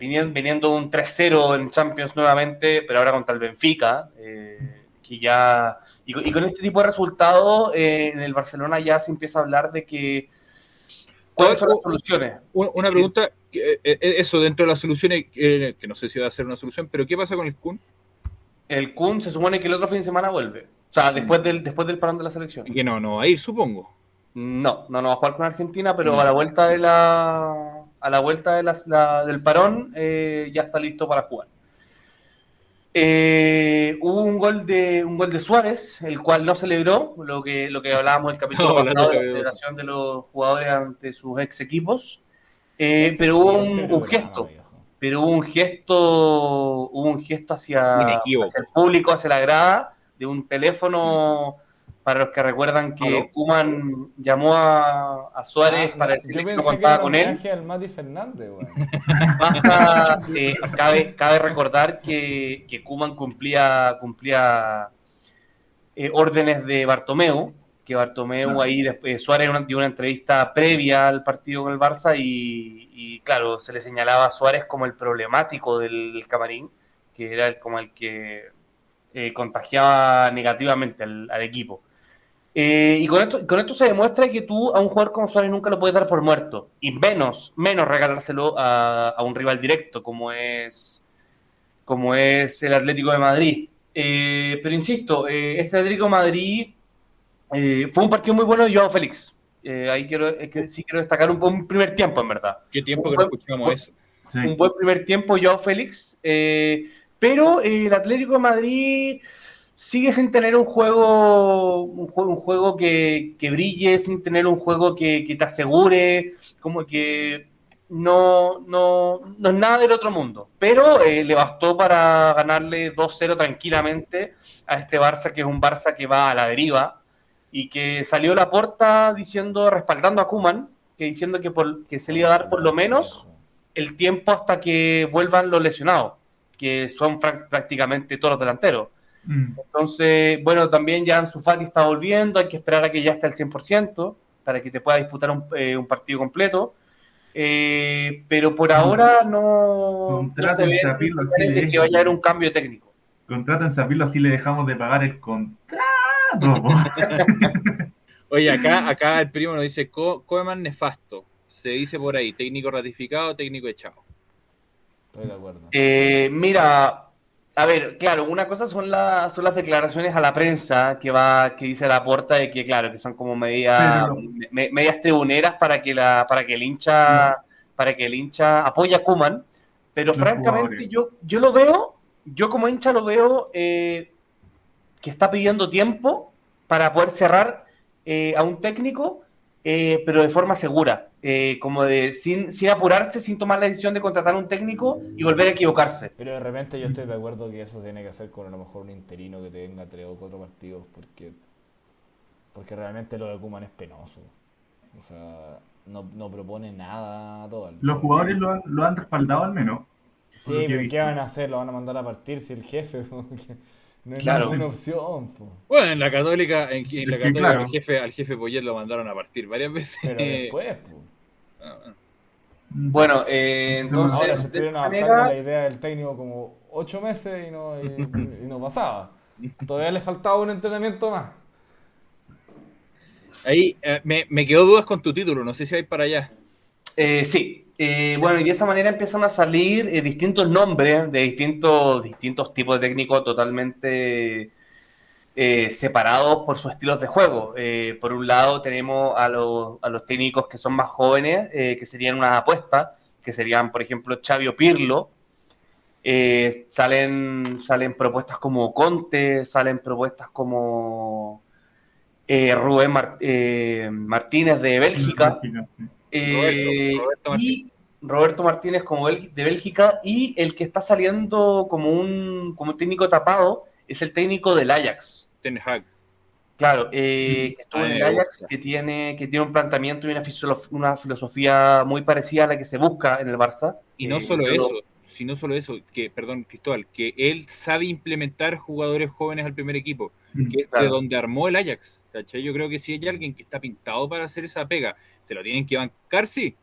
viniendo, viniendo un 3-0 en Champions nuevamente, pero ahora contra el Benfica, eh, que ya... Y, con- y con este tipo de resultados, eh, en el Barcelona ya se empieza a hablar de que... ¿Cuáles son las soluciones? Un- Una pregunta, eso dentro de las soluciones, que no sé si va a ser una solución, pero ¿qué pasa con el Kun? El Kun se supone que el otro fin de semana vuelve. O sea, después del, después del parón de la selección. Que no, no va a ir, supongo. No, no, no va a jugar con Argentina, pero Mm. a la vuelta de la a la vuelta de las- la- del parón eh, ya está listo para jugar. Eh, hubo un gol de un gol de Suárez, el cual no celebró, lo que lo que hablábamos el capítulo No, pasado de la celebración de los jugadores ante sus ex equipos. Eh, pero hubo un, gesto, pero hubo un gesto, hubo un gesto hacia, hacia el público, hacia la grada, de un teléfono, para los que recuerdan que. Kuman llamó a, a Suárez Ah, para decirle que no contaba con él. al Mati Fernández. Baja, eh, cabe, cabe recordar que, que Kuman cumplía, cumplía eh, órdenes de Bartomeu, que Bartomeu Ah. ahí después, Suárez una- dio una entrevista previa al partido con el Barça y, y, claro, se le señalaba a Suárez como el problemático del, del camarín, que era el- como el que eh, contagiaba negativamente al, al equipo. Eh, y con esto, con esto se demuestra que tú a un jugador como Suárez nunca lo puedes dar por muerto, y menos, menos regalárselo a, a un rival directo como es, como es el Atlético de Madrid. Eh, pero insisto, eh, este Atlético de Madrid eh, fue un partido muy bueno de Joao Félix. Eh, ahí quiero, es que sí quiero destacar un, un primer tiempo, en verdad ¿Qué tiempo que no escuchamos eso? Sí. un buen primer tiempo Joao Félix, eh, pero el Atlético de Madrid sigue sin tener un juego, un juego, un juego que, brille, sin tener un juego que, que te asegure, como que no, no, no es nada del otro mundo, pero eh, le bastó para ganarle 2-0 tranquilamente a este Barça, que es un Barça que va a la deriva y que salió la puerta diciendo, respaldando a Kuman, que diciendo que, que se le iba a dar por lo menos el tiempo hasta que vuelvan los lesionados, que son prácticamente todos los delanteros. Mm. Entonces, bueno, también ya Ansu Fati está volviendo, hay que esperar a que ya esté al 100% para que te pueda disputar un, eh, un partido completo. Eh, pero por ahora no, no se ve de que vaya a haber un cambio técnico. Contrátense a Pirlo así le dejamos de pagar el contrato. Oye, acá, acá el primo nos dice Co- Koeman nefasto. Se dice por ahí, técnico ratificado, técnico echado. Estoy de acuerdo. Eh, mira, a ver, claro, una cosa son, las son las declaraciones a la prensa que va, que dice la puerta de que, claro, que son como medias, Pero- me- medias tribuneras para que la, para que el hincha, para que el hincha apoye a Kuman, pero francamente yo, yo lo veo, yo como hincha lo veo eh, que está pidiendo tiempo para poder cerrar eh, a un técnico, eh, pero de forma segura, eh, como de sin, sin apurarse, sin tomar la decisión de contratar a un técnico y volver a equivocarse. Pero de repente yo estoy de acuerdo que eso tiene que hacer con a lo mejor un interino que te venga tres o cuatro partidos porque porque realmente lo de Kuman es penoso. O sea, no, no propone nada todo. Los jugadores lo han, lo han respaldado al menos. Sí, pero. ¿qué van a hacer? ¿Lo van a mandar a partir si el jefe? No es Claro. una opción. po. Bueno, en la Católica, en, en la Es Católica claro. al jefe, al jefe Poyet lo mandaron a partir varias veces. Pero después, po. Ah. Bueno, eh, entonces, Ahora se estuvieron adaptando manera, la idea del técnico como ocho meses y no, y, y no pasaba. Todavía le faltaba un entrenamiento más. Ahí eh, me, me quedó dudas con tu título, no sé si hay para allá. Eh, sí, eh, bueno, y de esa manera empiezan a salir eh, distintos nombres de distintos, distintos tipos de técnicos totalmente eh, separados por sus estilos de juego. Por un lado tenemos a los, a los técnicos que son más jóvenes, que serían unas apuestas, que serían, por ejemplo, Xavi o Pirlo. Salen, salen propuestas como Conte, salen propuestas como Rubén Mar- Martínez de Bélgica. Eh, Roberto, Roberto y Roberto Martínez como de Bélgica y el que está saliendo como un, como un técnico tapado es el técnico del Ajax. Ten Hag. Claro, eh, que estuvo Ah, en el Ajax que tiene, que tiene un planteamiento y una, filosofía muy parecida a la que se busca en el Barça. Y no Eh, solo lo- eso, sino solo eso, que, perdón, Cristóbal, que él sabe implementar jugadores jóvenes al primer equipo, que es Claro. de donde armó el Ajax. ¿cachai? Yo creo que si hay alguien que está pintado para hacer esa pega, se lo tienen que bancar, sí.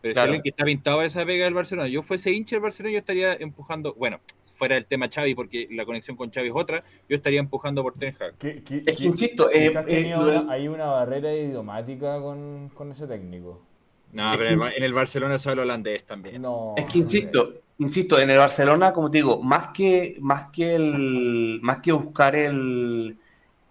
Pero si Claro. hay alguien que está pintado para esa pega del Barcelona, yo fuese hincha del Barcelona, yo estaría empujando, bueno, fuera del tema Xavi, porque la conexión con Xavi es otra, yo estaría empujando por Ten Hag. Es que insisto, eh, eh, una- hay una barrera idiomática con, con ese técnico. No, Es pero que- en el Barcelona se habla holandés también. No, Es que insisto, insisto, en el Barcelona, como te digo, más que, más que el, más que buscar el,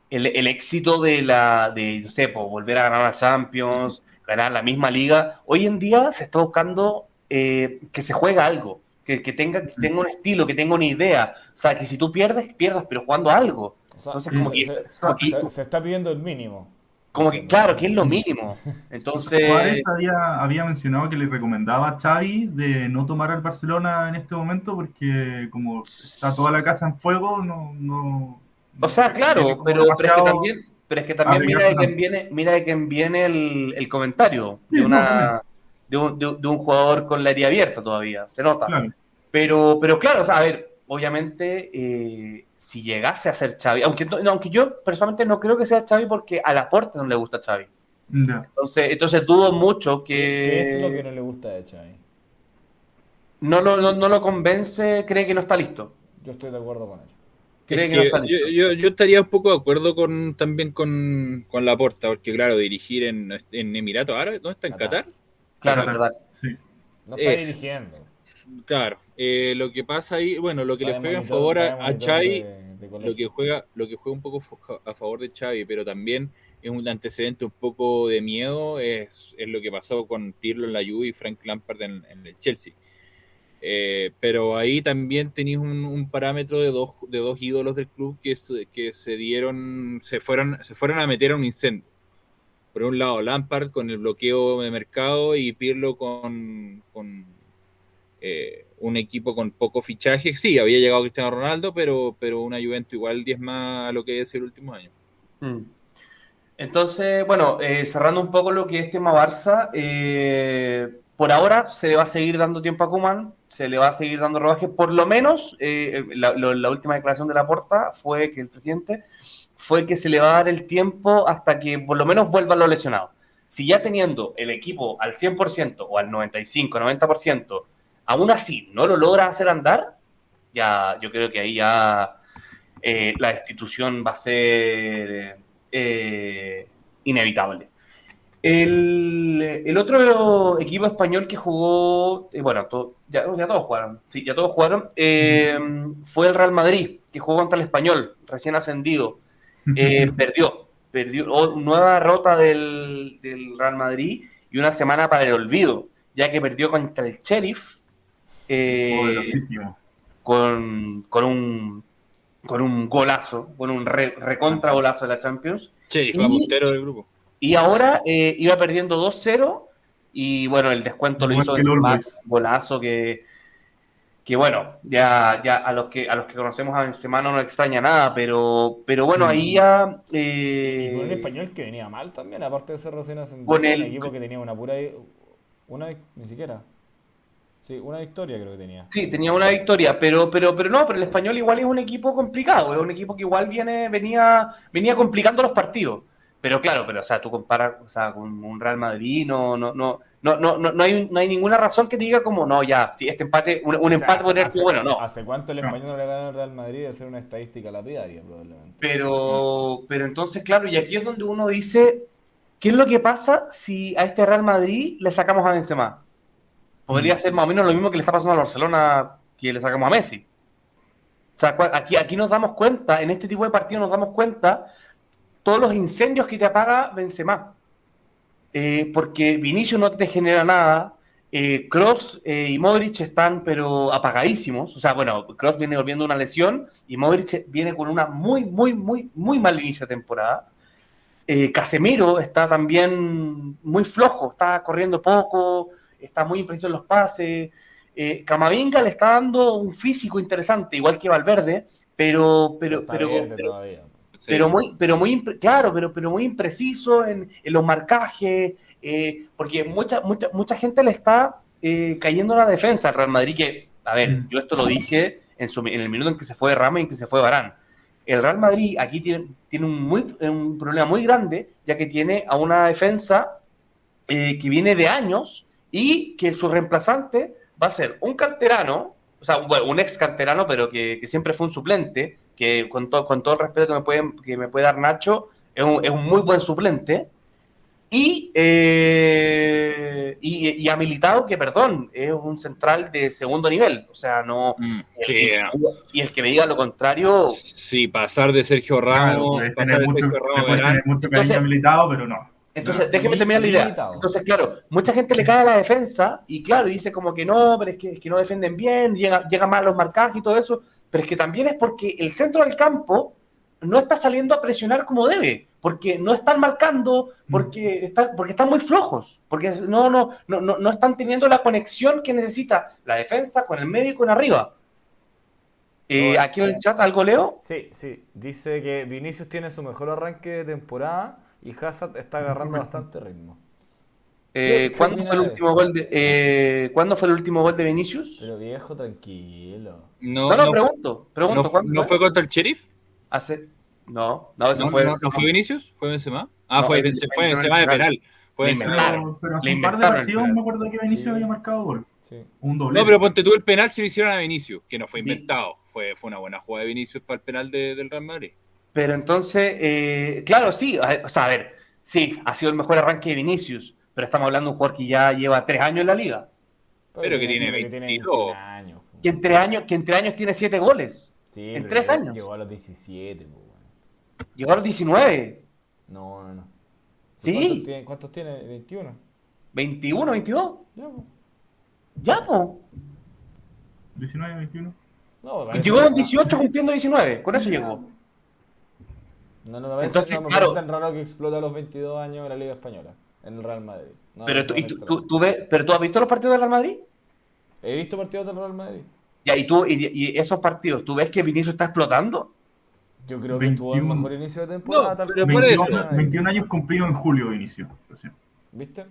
el, el éxito de la, de, no sé, pues, volver a ganar la Champions, ganar la misma liga, hoy en día se está buscando eh, que se juega algo, que, que tenga, que tenga un estilo, que tenga una idea. O sea, que si tú pierdes, pierdas, pero jugando algo. O sea, Entonces, como se, que- se- como que- se- se está pidiendo el mínimo. Como que, claro, que es lo mínimo. Entonces, Juárez había, había mencionado que le recomendaba a Xavi de no tomar al Barcelona en este momento porque como está toda la casa en fuego, no... no O sea, claro, pero, pero es que demasiado- también, pero es que también mira de quién viene, mira de quién viene el, el comentario de una de un, de, un- de un jugador con la herida abierta todavía, se nota. Claro. Pero, pero claro, o sea, a ver, obviamente, eh, si llegase a ser Xavi, aunque, no- aunque yo personalmente no creo que sea Xavi porque a Laporte no le gusta Xavi. Entonces, entonces dudo mucho que, ¿Qué es lo que no le gusta de Xavi? no, lo, no, no lo convence, cree que no está listo. Yo estoy de acuerdo con él. Es que no yo, yo- yo estaría un poco de acuerdo con también con, con la porta, porque claro, dirigir en, en Emiratos Árabes, ¿dónde está? ¿En Qatar. Claro, es verdad. Sí. No está Eh, dirigiendo. Claro. Eh, lo que pasa ahí, bueno, lo que Está le juega en favor a, a monitor Xavi, de- de lo que juega, lo que juega un poco a favor de Xavi, pero también es un antecedente un poco de miedo, es, es lo que pasó con Pirlo en la Juve y Frank Lampard en, en el Chelsea. Eh, pero ahí también tenéis un, parámetro de dos, de dos ídolos del club que, que se dieron, se fueron, se fueron a meter a un incendio. Por un lado, Lampard con el bloqueo de mercado y Pirlo con, con eh, un equipo con poco fichaje. Sí, había llegado Cristiano Ronaldo, pero, pero una Juventus igual 10 más a lo que es el último año. Mm. Entonces, bueno, eh, cerrando un poco lo que es tema Barça, eh, por ahora se le va a seguir dando tiempo a Kuman, se le va a seguir dando rodaje, por lo menos eh, la, lo- la última declaración de la porta fue que el presidente fue que se le va a dar el tiempo hasta que por lo menos vuelvan los lesionados. Si ya teniendo el equipo al 100% o al 95, 90%, aún así no lo logra hacer andar, ya yo creo que ahí ya eh, la destitución va a ser eh, inevitable. El, el otro equipo español que jugó, eh, bueno, to- ya, ya todos jugaron, sí, ya todos jugaron, eh, fue el Real Madrid, que jugó contra el Español, recién ascendido. Eh, perdió, perdió, oh, nueva derrota del, del Real Madrid y una semana para el olvido, ya que perdió contra el Sheriff. eh, con, con un con un golazo, con un re- recontra golazo de la Champions. Fue Y- puntero del grupo. Y ahora eh, iba perdiendo 2-0 y bueno, el descuento lo hizo el Boys. golazo que, que bueno, ya, ya a los que a los que conocemos a Benzema no nos extraña nada, pero, pero bueno, ahí ya eh, Y con un español que venía mal también, aparte de ser recién ascendido, Con un el- equipo que tenía una pura. Una, ni siquiera. Sí, una victoria creo que tenía. Sí, tenía una victoria, pero, pero, pero no, pero el español igual es un equipo complicado, es un equipo que igual viene, venía, venía complicando los partidos. Pero claro, pero o sea, tú comparas o sea, con un Real Madrid, no, no, no, no, no, no, no hay, no hay ninguna razón que te diga como no, ya, si este empate, un, un O sea, empate podría hace- bueno, no. ¿Hace cuánto el español no le gana al Real Madrid de ser una estadística lapidaria, probablemente? Pero, pero entonces, claro, y aquí es donde uno dice, ¿qué es lo que pasa si a este Real Madrid le sacamos a Benzema? Podría ser más o menos lo mismo que le está pasando al Barcelona que le sacamos a Messi. O sea, aquí, aquí nos damos cuenta, en este tipo de partidos nos damos cuenta todos los incendios que te apaga Benzema. Eh, porque Vinicius no te genera nada, eh, Cross y Modric están pero apagadísimos. O sea, bueno, Cross viene volviendo una lesión y Modric viene con una muy, muy, muy, muy mal inicio de temporada. Eh, Casemiro está también muy flojo, está corriendo poco, está muy impreciso en los pases. Eh, Camavinga le está dando un físico interesante, igual que Valverde, pero, pero. Pero muy, pero muy claro, pero, pero muy impreciso en, en los marcajes, eh, porque mucha, mucha, mucha gente le está eh, cayendo la defensa al Real Madrid, que, a ver, Mm. yo esto lo dije en, su- en el minuto en que se fue Rama y en que se fue Barán. El Real Madrid aquí tiene, tiene un, muy, un problema muy grande, ya que tiene a una defensa eh, que viene de años y que su reemplazante va a ser un canterano, o sea, bueno, un ex canterano, pero que, que siempre fue un suplente, que con, todo con todo el respeto que me puede, que me puede dar Nacho, es un, es un muy buen suplente. Y, eh, y, y ha militado que, perdón, es un central de segundo nivel. O sea, no. Mm, el sí, que- y el que me diga lo contrario, sí, pasar de Sergio Claro, Ramos, puedes pasar tener de mucho, Sergio Ramos mucho Entonces- militado, pero no. Entonces, No, déjeme terminar la idea. limitado. Entonces, claro, mucha gente le cae a la defensa y, claro, dice como que no, pero es que, es que no defienden bien, llega, llega mal los marcajes y todo eso, pero es que también es porque el centro del campo no está saliendo a presionar como debe, porque no están marcando, porque están, porque están muy flojos, porque no, no, no, no, no están teniendo la conexión que necesita la defensa con el medio y con arriba. Eh, aquí en el chat algo leo. Sí, sí. Dice que Vinicius tiene su mejor arranque de temporada y Hazard está agarrando bastante ritmo. Eh, ¿Qué- qué ¿Cuándo fue el último gol de eh, ¿Cuándo fue el último gol de Vinicius? Pero viejo, tranquilo. No, No, no, no, pregunto, pregunto. no- ¿cuándo ¿no fue contra el Sheriff? Hace. No, no, eso ¿No, fue. no- no fue Vinicius? ¿Fue Benzema? Ah, No, fue, el- Benzema, el fue Benzema de penal. Fue Benzema. Pero, pero hace un par de partidos me acuerdo que Vinicius Sí. había marcado gol. Sí. Un doble. No, pero ponte tú el penal si lo hicieron a Vinicius, que no fue Sí. inventado. Fue, fue una buena jugada de Vinicius para el penal de- del Real Madrid. Pero entonces, eh, claro, sí, o sea, a ver, sí, ha sido el mejor arranque de Vinicius, pero estamos hablando de un jugador que ya lleva tres años en la liga. Pero que tiene pero que tiene 22. 21 años. Que en tres años, que en tres años tiene siete goles. Sí, en tres llegó- años. Llegó a los 17, pues, bueno. Llegó a los 19, No, no, no. Sí. ¿Cuántos tiene? ¿Cuántos tiene? ¿21? 21, 22. Ya, pues. Ya, po. 19, 21. No, Y llegó a los 18 cumpliendo 19. Con eso llegó. No, no me parece, Entonces, no me claro. parece tan raro que explote a los 22 años en la Liga Española, en el Real Madrid. No, Pero tú, y tú, tú- ves, pero tú has visto los partidos del Real Madrid? He visto partidos del Real Madrid. Ya, y tú, y, y esos partidos, ¿tú ves que Vinicius está explotando? Yo creo que tuvo el 21. mejor inicio de temporada. No, tal pero por eso. 21, 21 años cumplidos en julio de inicio. ¿Viste?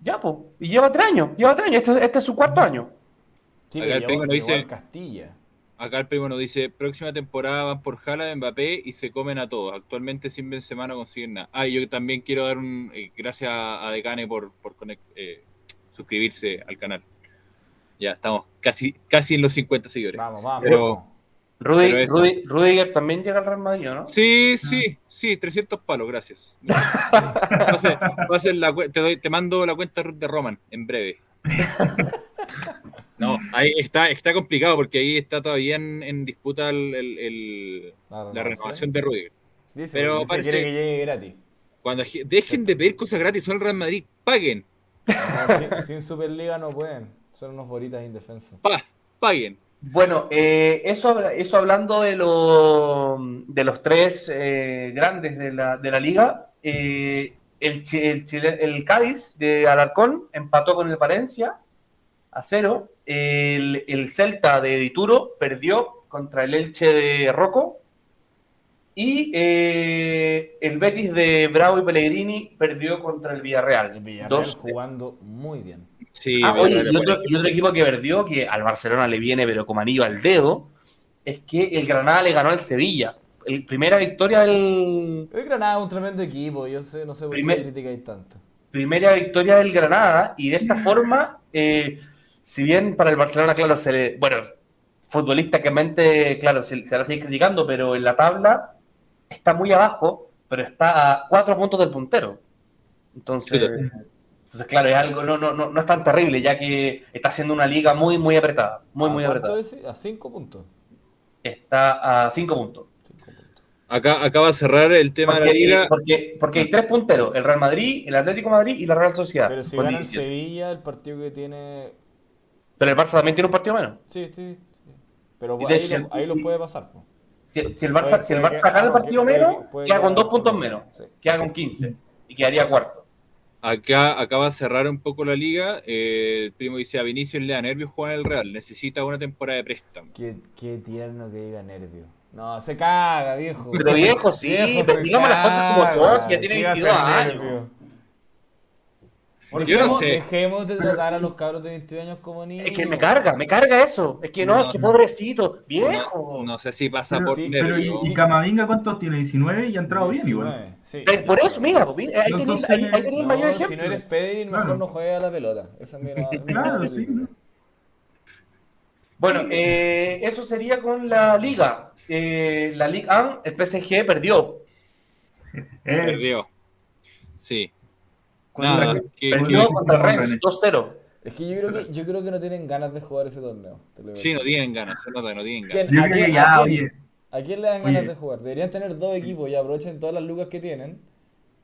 Ya, pues. Y lleva tres años. Lleva tres años. Este, este es su cuarto año. Sí, pero el primo lo dice- Castilla. Acá el primo nos dice, próxima temporada van por Jala, Mbappé y se comen a todos. Actualmente sin Benzema no consiguen nada. Ah, y yo también quiero dar un... eh, gracias a Decane por, por conect- eh, suscribirse al canal. Ya, estamos casi, casi en los 50 seguidores. Vamos, vamos. Pero- vamos. Rudy, Pero Rudy- Rudiger también llega al Real Madrid, ¿no? Sí, sí, sí, 300 palos, gracias. Va a ser- va a ser la cue- te, doy- te mando la cuenta de Roman en breve. No, ahí está, está complicado porque ahí está todavía en, en disputa el- el- el- la renovación de Rudiger. Dice, pero dice parece- quiere que llegue gratis. Cuando dejen de pedir cosas gratis, son el Real Madrid, paguen, No, sin, sin Superliga no pueden. Son unos bolitas indefensos. pa, paguen. Bueno, eh, eso, eso hablando de, lo- de los tres eh, grandes de la, de la liga, eh, el, el, Chile- el Cádiz de Alarcón empató con el Valencia a cero. El, el Celta de Dituro perdió contra el Elche de Rocco. Y eh, el Betis de Bravo y Pellegrini perdió contra el Villarreal. El Villarreal Dos- jugando muy bien. Sí, Ah, oye, y otro, y otro equipo que perdió, que al Barcelona le viene pero como anillo al dedo, es que el Granada le ganó al Sevilla. El, primera victoria del El Granada es un tremendo equipo. Yo sé, no sé por Primer- qué criticáis tanto. primera victoria del Granada y de esta forma, eh, si bien para el Barcelona, claro, se le, bueno, futbolísticamente, claro, se, se la sigue criticando, pero en la tabla está muy abajo, pero está a cuatro puntos del puntero. Entonces, entonces claro, es algo, no, no, no, no es tan terrible, ya que está siendo una liga muy, muy apretada. Muy, ¿A muy apretada. es? A 5 puntos. Está a 5 puntos. Cinco puntos. Acá, acá va a cerrar el tema de la Porque, liga. porque, porque hay tres punteros, el Real Madrid, el Atlético de Madrid y la Real Sociedad. Pero si gana el 17. Sevilla, el partido que tiene. Pero el Barça también tiene un partido menos. Sí, sí. sí. Pero de ahí, hecho, lo, ahí lo puede pasar. Si, si el Barça, Puede- si el Barça gana el partido puede- menos, puede queda con dos puntos menos. Sí. Queda con 15 y quedaría cuarto. Acá, acá va a cerrar un poco la liga. Eh, el primo dice a Vinicius le da nervios jugar en el Real. Necesita una temporada de préstamo. Qué, qué tierno que diga nervio. No, se caga, viejo. Pero viejo, sí, Viejo, pero digamos las cosas como son, si ya tiene ¿Qué va a 22 ser años. nervio? Yo no Dejemos, sé. dejemos de tratar a los cabros de 22 años como niños. Es que me carga, me carga eso. Es que no, No, es que no. pobrecito, viejo. No, no sé si pasa Pero, por sí, pero y, Camavinga, ¿cuántos tiene? 19 y ha entrado bien igual. 19, sí. Pero por eso, mira, pues, ahí No, entonces, ahí, ahí tenéis el mayor No, ejemplo. si no eres Pedri, mejor Claro. no juegues a la pelota. Esa es mi, mi- Claro, sí. ¿no? Bueno, eh, eso sería con la liga. Eh, la Liga 1, el PSG perdió. Eh, Perdió. Sí. Nada, que- perdió que- contra el que- Rennes 2-0. Es que yo creo que, yo creo que no tienen ganas de jugar ese torneo. te lo digo. Sí, no tienen ganas. Se nota que no tienen ¿Quién- ganas. A, quién, ya, a quién- oye. a quién le dan ganas Oye. de jugar? Deberían tener dos equipos y aprovechen todas las lucas que tienen.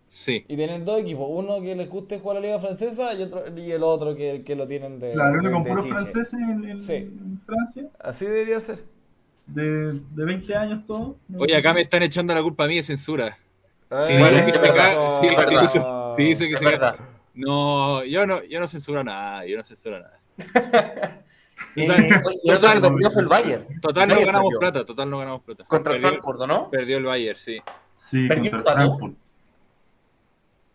Sí. Y tienen dos equipos, uno que les guste jugar la liga francesa y otro y el otro que, que lo tienen de, Claro, uno con puros franceses en, en- Sí. en Francia, Así debería ser. de, de 20 años todo. Oye, acá me están echando la culpa a mí de censura. Sí, bueno, acá- verdad, sí. Dice- sí, dice que Es se- verdad. No, yo no, yo no censuro nada, yo no censuro nada. Total, perdió fue el Bayern. Total no ganamos perdió. plata, total no ganamos plata. Contra el perdió, Frankfurt, ¿o ¿no? perdió el Bayern, sí. Sí, ¿Perdió contra el? Frankfurt.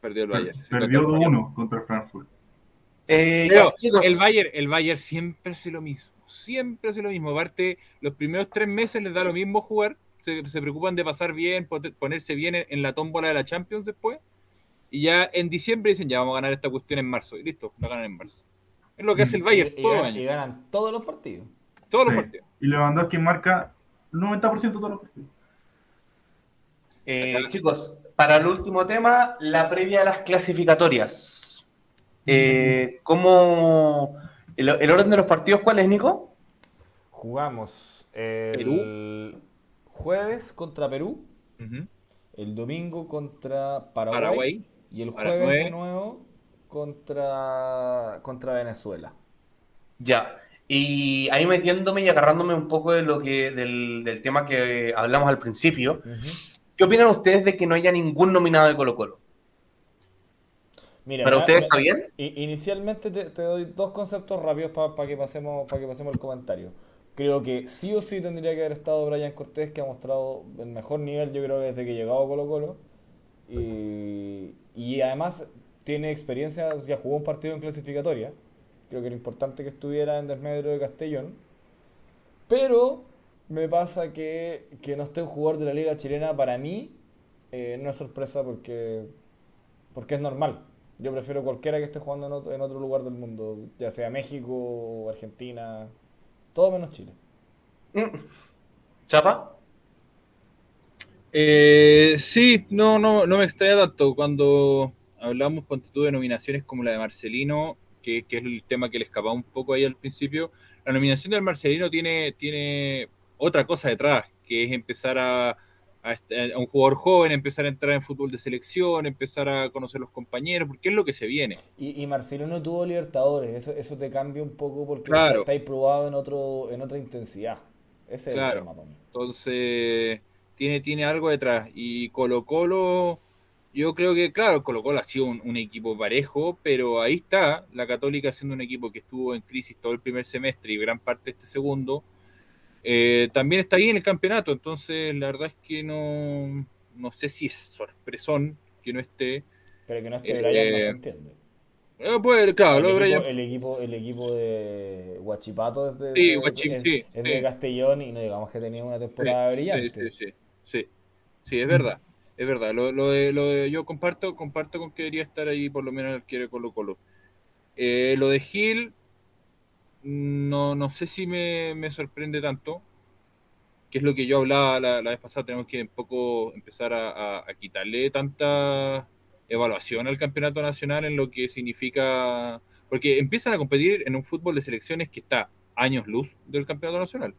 Perdió el Bayern. sí, Perdió contra el Bayern. 2-1 contra el Frankfurt. Eh, Pero ya, el Bayern, el Bayern siempre hace lo mismo. Siempre hace lo mismo. Aparte, los primeros tres meses les da lo mismo jugar. Se, se preocupan de pasar bien, ponerse bien en, en la tómbola de la Champions después. Y ya en diciembre dicen, ya vamos a ganar esta cuestión en marzo. Y listo, la ganan en marzo. Es lo que hace el Bayern y, y todos los ganan, y años. ganan todos los partidos. Todos Sí. los partidos. Y Lewandowski marca 90% de todos los partidos. eh, chicos, para el último tema, la previa de las clasificatorias. Eh, ¿Cómo. El, el orden de los partidos cuál es, Nico? Jugamos el Perú. jueves contra Perú, el domingo contra Paraguay, Paraguay. Y el jueves de nuevo contra, contra Venezuela. Ya. Y ahí metiéndome y agarrándome un poco de lo que, del, del tema que hablamos al principio. ¿Qué opinan ustedes de que no haya ningún nominado de Colo Colo? Mira, ¿Para ustedes está bien? Inicialmente te, te doy dos conceptos rápidos para que pasemos para que pasemos el comentario. Creo que sí o sí tendría que haber estado Brian Cortés, que ha mostrado el mejor nivel, yo creo, desde que llegó a Colo Colo. Y, y además tiene experiencia, ya jugó un partido en clasificatoria. Creo que era importante que estuviera en desmedro de Castellón. Pero me pasa que, que no esté un jugador de la liga chilena para mí eh, no es sorpresa porque, porque es normal. Yo prefiero cualquiera que esté jugando en otro, en otro lugar del mundo, ya sea México Argentina, todo menos Chile. ¿Chapa? Eh, sí, no, no, no me extraña tanto. Cuando hablamos tú, de nominaciones como la de Marcelino, que, que es el tema que le escapaba un poco ahí al principio, la nominación del Marcelino tiene, tiene otra cosa detrás, que es empezar a, a, est- a un jugador joven, empezar a entrar en fútbol de selección, empezar a conocer los compañeros, porque es lo que se viene. Y, y Marcelo no tuvo Libertadores, eso, eso te cambia un poco porque Claro. está, está probado en, otro, en otra intensidad. Ese es Claro. el tema para mí. Entonces, tiene, tiene algo detrás. Y Colo Colo, yo creo que, claro, Colo Colo ha sido un, un equipo parejo, pero ahí está la Católica siendo un equipo que estuvo en crisis todo el primer semestre y gran parte de este segundo. Eh, también está ahí en el campeonato, entonces la verdad es que no, no sé si es sorpresón que no esté. Pero que no esté Eh, Brian no se entiende. Eh, pues, claro, lo el, Brian- equipo, el, equipo, el equipo de Guachipato es de, Sí, Guachi- es- sí, es sí. de Castellón y no digamos que tenía una temporada brillante. Sí, sí, sí, sí. Sí, es verdad. Es verdad. Lo, lo de, lo de- yo comparto, comparto con que debería estar ahí por lo menos el quiere Colo Colo. Eh, lo de Gil, no, no sé si me, me sorprende tanto. Que es lo que yo hablaba la, la vez pasada. Tenemos que un poco empezar a, a- a quitarle tanta evaluación al campeonato nacional en lo que significa, porque empiezan a competir en un fútbol de selecciones que está años luz del campeonato nacional.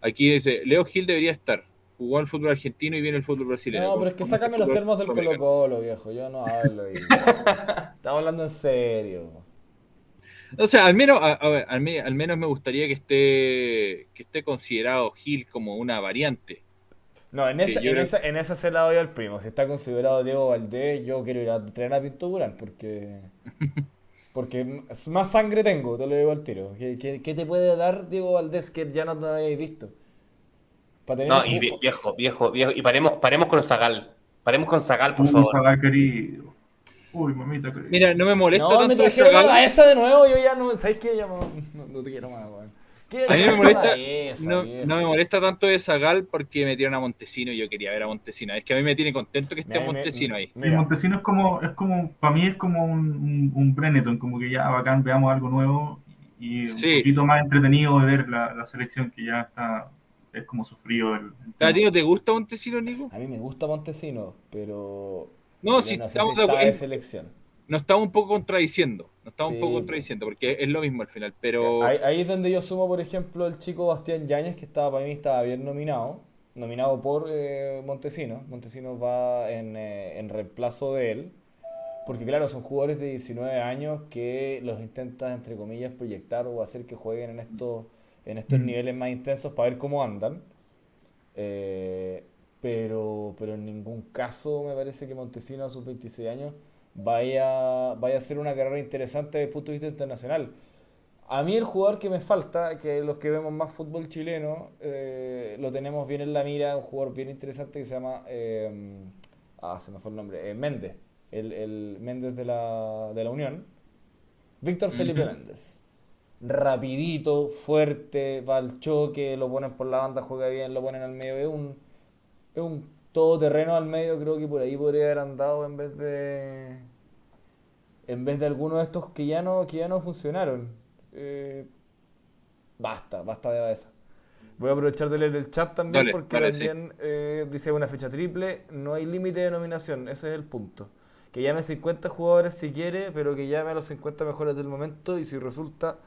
Aquí dice, Leo Gil debería estar, jugó al fútbol argentino y viene el fútbol brasileño. No, pero es que sácame los termos del Colo. Colo, viejo. Yo no hablo. Estamos hablando en serio. O sea, al menos, a- a ver, al, me- al menos me gustaría que esté, que esté considerado Gil como una variante. No, en yo en, ese, en ese se la doy al primo. Si está considerado Diego Valdés, yo quiero ir a entrenar a Pinto Durán porque. Porque más sangre tengo, te lo digo al tiro. ¿Qué, qué- qué te puede dar Diego Valdés que ya no te habéis visto? Para tener No, y viejo, viejo, viejo. Y paremos, paremos con Zagal. Paremos con Zagal, por Uy, favor. Zagal querido. Uy, mamita querida. Mira, no me molesta No, me tanto trajeron esa a esa de nuevo, yo ya no. ¿Sabes qué? Ya no, no- no te quiero más, weón. ¿Qué A mí me molesta, esa, no, me molesta tanto de Zagal porque metieron a Montesino y yo quería ver a Montesino. Es que a mí me tiene contento que esté Me- me- Montesino ahí. Sí. Montesino es como, es como, para mí es como un, un, un Brenneton, como que ya bacán, veamos algo nuevo y un Sí. poquito más entretenido de ver la, la selección que ya está, es como sufrido el, el ¿A ti no te gusta Montesino, Nico? A mí me gusta Montesino, pero. No, si no sé estamos si de está acuerdo- de selección. Nos estamos un poco contradiciendo. Nos estamos Sí, un poco po. contradiciendo porque es lo mismo al final. Pero Ahí, ahí es donde yo sumo, por ejemplo, el chico Bastián Yáñez, que estaba para mí estaba bien nominado, nominado por eh, Montesino. Montesino va en, eh, en reemplazo de él, porque claro, son jugadores de 19 años que los intentas, entre comillas, proyectar o hacer que jueguen en estos, en estos Mm. niveles más intensos para ver cómo andan. Eh, pero, pero en ningún caso me parece que Montesino a sus 26 años vaya, vaya a hacer una carrera interesante desde el punto de vista internacional. A mí el jugador que me falta, que los que vemos más fútbol chileno, eh, lo tenemos bien en la mira, un jugador bien interesante que se llama, eh, ah, se me fue el nombre, eh, Méndez, el, el Méndez de la, de la Unión, Víctor Felipe Ujú. Méndez. Rapidito, fuerte, va al choque, lo ponen por la banda, juega bien, lo ponen al medio, es un, es un todoterreno al medio, creo que por ahí podría haber andado en vez de en vez de alguno de estos que ya no, que ya no funcionaron. Eh, basta, basta de esa. Voy a aprovechar de leer el chat también Dale, porque dale, sí. también eh, dice una fecha triple, no hay límite de nominación, ese es el punto. Que llame 50 jugadores si quiere, pero que llame a los 50 mejores del momento y si resulta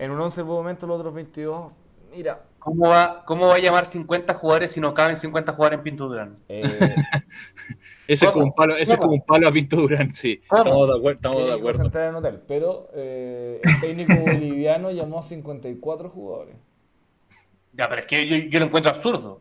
en un 11 buen momento los otros 22, mira, ¿Cómo va, ¿Cómo va a llamar 50 jugadores si no caben 50 jugadores en Pinto Durán? eh, ese es como un palo, ese es como un palo a Pinto Durán, sí. ¿Cómo? Estamos de acuerdo, estamos de que acuerdo. concentrar en hotel, pero eh, el técnico boliviano llamó a 54 jugadores. Ya, pero es que yo, yo lo encuentro absurdo.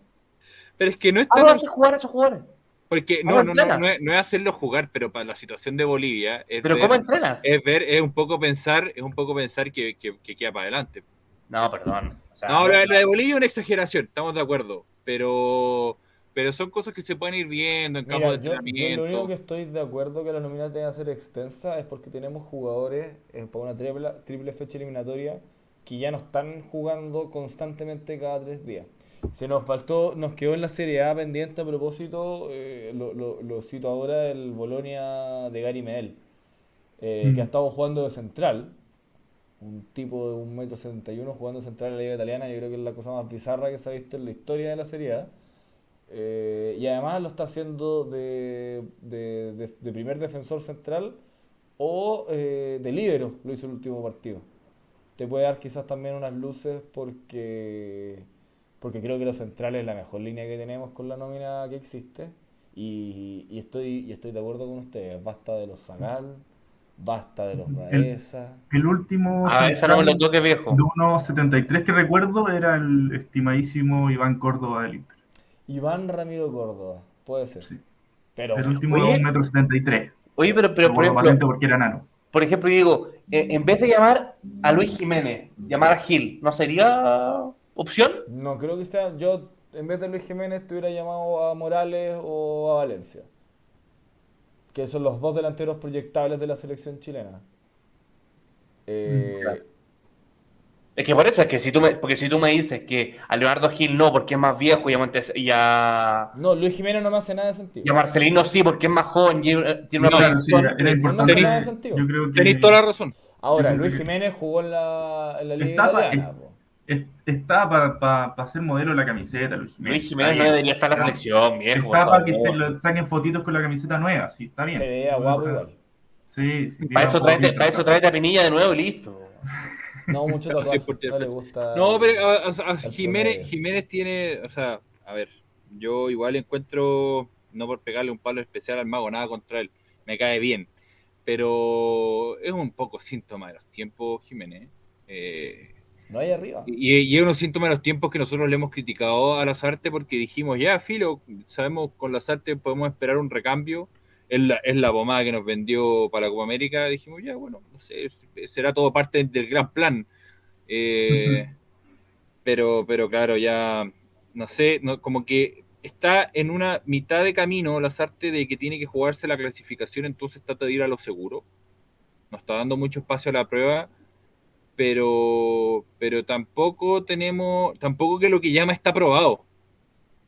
Pero es que no es ¿A tan dónde hace jugar a esos jugadores? Porque ¿Cómo no, no, no, no es, no es hacerlo jugar, pero para la situación de Bolivia es ¿Pero ver, cómo entrenas? es ver, es un poco pensar, es un poco pensar que, que, que queda para adelante. No, perdón. O sea, No, la, la de Bolivia es una exageración, estamos de acuerdo, pero pero son cosas que se pueden ir viendo en campo Mira, de yo, yo entrenamiento. lo único que estoy de acuerdo que la nominal tenga que ser extensa es porque tenemos jugadores eh, para una triple, triple fecha eliminatoria que ya no están jugando constantemente cada tres días. Se nos faltó, nos quedó en la Serie A pendiente a propósito, eh, lo, lo- lo cito ahora, el Bolonia de Gary Medel, eh, Mm. que ha estado jugando de central, un tipo de 1,71m jugando central en la Liga Italiana, yo creo que es la cosa más bizarra que se ha visto en la historia de la Serie A. Eh, y además lo está haciendo de, de- de- de primer defensor central o eh, de líbero, lo hizo el último partido. Te puede dar quizás también unas luces porque, porque creo que los centrales es la mejor línea que tenemos con la nómina que existe. Y, y estoy, y estoy de acuerdo con ustedes. Basta de los Zagal, basta de los El- Baeza. El último Ah, esa no me lo central toque viejo. de unos 73 que recuerdo era el estimadísimo Iván Córdoba del Inter. Iván Ramiro Córdoba, puede ser. Sí. Pero El último Oye. de 1,73m. Oye, pero, pero por ejemplo, porque era nano. por ejemplo, yo digo, eh, en vez de llamar a Luis Jiménez, llamar a Gil, ¿no sería opción? No creo que sea. Yo, en vez de Luis Jiménez, te hubiera llamado a Morales o a Valencia. Que son los dos delanteros proyectables de la selección chilena. Eh, Mm, claro. Es que por eso, es que si tú me, porque si tú me dices que a Leonardo Gil no, porque es más viejo, y a, Montes- y a, No, Luis Jiménez no me hace nada de sentido. y a Marcelino sí, porque es más joven y tiene una No, sí, era, no hace nada de sentido. Yo creo que Tenéis toda la razón. Ahora, Luis Jiménez jugó en la, en la Liga Estaba- Italiana. Es- está para hacer modelo de la camiseta, Luis Jiménez. Luis Jiménez no debería estar en la selección, viejo. Está para que te lo saquen fotitos con la camiseta nueva, sí, está bien. Se veía guapo igual. Sí, sí. Para eso, ojos para eso tráete a Pinilla de nuevo y listo. No, mucho No, No le gusta. No, pero a- a- a el Jiménez. Jiménez tiene, o sea, a ver, yo igual encuentro, no por pegarle un palo especial al mago, nada contra él, me cae bien, pero es un poco síntoma de los tiempos, Jiménez. Eh, No hay arriba. y, y es unos síntomas de los tiempos que nosotros le hemos criticado a las artes porque dijimos, ya, filo, sabemos con las artes podemos esperar un recambio. Es la, es la pomada que nos vendió para la Copa América. Dijimos, ya, bueno, no sé, será todo parte del gran plan. Eh, pero, pero claro, ya, no sé, no, como que está en una mitad de camino las artes de que tiene que jugarse la clasificación, entonces trata de ir a lo seguro. No está dando mucho espacio a la prueba pero pero tampoco tenemos tampoco que lo que llama está probado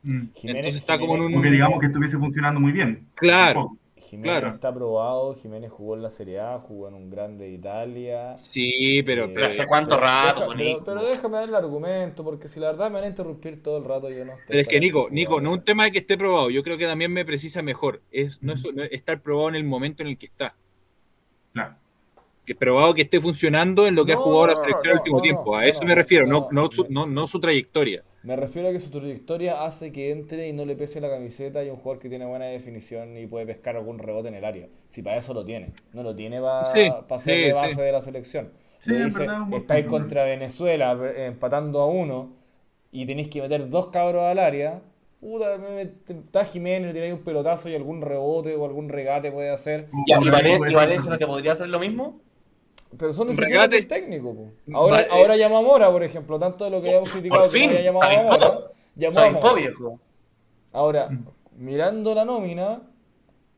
Mm. Entonces está como en un- Como que digamos que estuviese funcionando muy bien. Claro. Tampoco. Jiménez claro. está aprobado. Jiménez jugó en la Serie A, jugó en un grande de Italia. sí pero, Eh, Pero hace cuánto pero rato, deja- Nico. pero, pero déjame dar el argumento, porque si la verdad me van a interrumpir todo el rato, yo no estoy. pero es que Nico Nico no es un tema de que esté probado yo creo que también me precisa mejor es no es, no es estar probado en el momento en el que está Claro. Que probado que esté funcionando en lo que ha jugado la selección no, el último no, tiempo a no, eso me refiero no, no no su, no. no, su trayectoria Me refiero a que su trayectoria hace que entre y no le pese la camiseta y un jugador que tiene buena definición y puede pescar algún rebote en el área. Si para eso lo tiene. No lo tiene para Sí, ser sí, de base sí. de la selección. Sí, Le dice, estáis punto. contra Venezuela eh, empatando a uno y tenéis que meter dos cabros al área. Puta, está Jiménez, le tiráis un pelotazo y algún rebote o algún regate puede hacer. ¿Y, Valencia no te podría hacer lo mismo? Pero son decisiones regate. del técnico. po. Ahora, Va- eh, ahora llama a Mora, por ejemplo. Tanto de lo que habíamos criticado que no llamado a. Mora. Llamó a Mora. viejo. Ahora, Mm. mirando la nómina,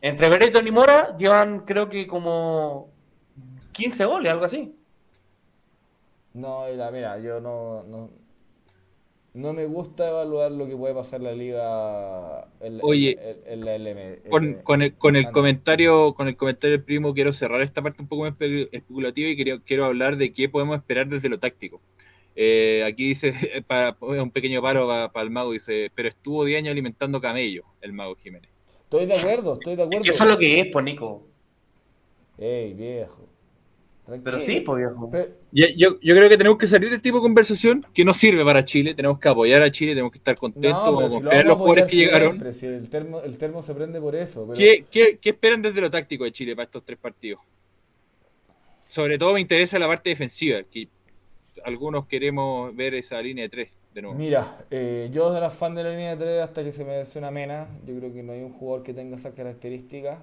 Entre Brereton y Mora llevan creo que como 15 goles, algo así. no, mira, yo no, no, no me gusta evaluar lo que puede pasar en la liga en, la- Oye, en- en la LM. con, eh, con el, con el ah, comentario con el comentario del primo quiero cerrar esta parte un poco más espe- especulativa y quiero, quiero hablar de qué podemos esperar desde lo táctico. Eh, aquí dice, para, un pequeño paro para el mago, dice, pero estuvo 10 años alimentando camello, el mago Jiménez. Estoy de acuerdo, estoy de acuerdo. Y eso es lo que es, pues, Nico. Ey, viejo. Tranquilo. Pero sí, pues, viejo. Yo, yo, yo creo que tenemos que salir de este tipo de conversación que no sirve para Chile, tenemos que apoyar a Chile, tenemos que estar contentos, No, lo confiar en los vamos a jugadores que llegaron. siempre, si el termo, el termo se prende por eso. Pero... ¿Qué, qué, qué esperan desde lo táctico de Chile para estos tres partidos? Sobre todo me interesa la parte defensiva, que algunos queremos ver esa línea de tres de nuevo. Mira, eh, yo era fan de la línea de 3 hasta que se me una Mena. Yo creo que no hay un jugador que tenga esas características.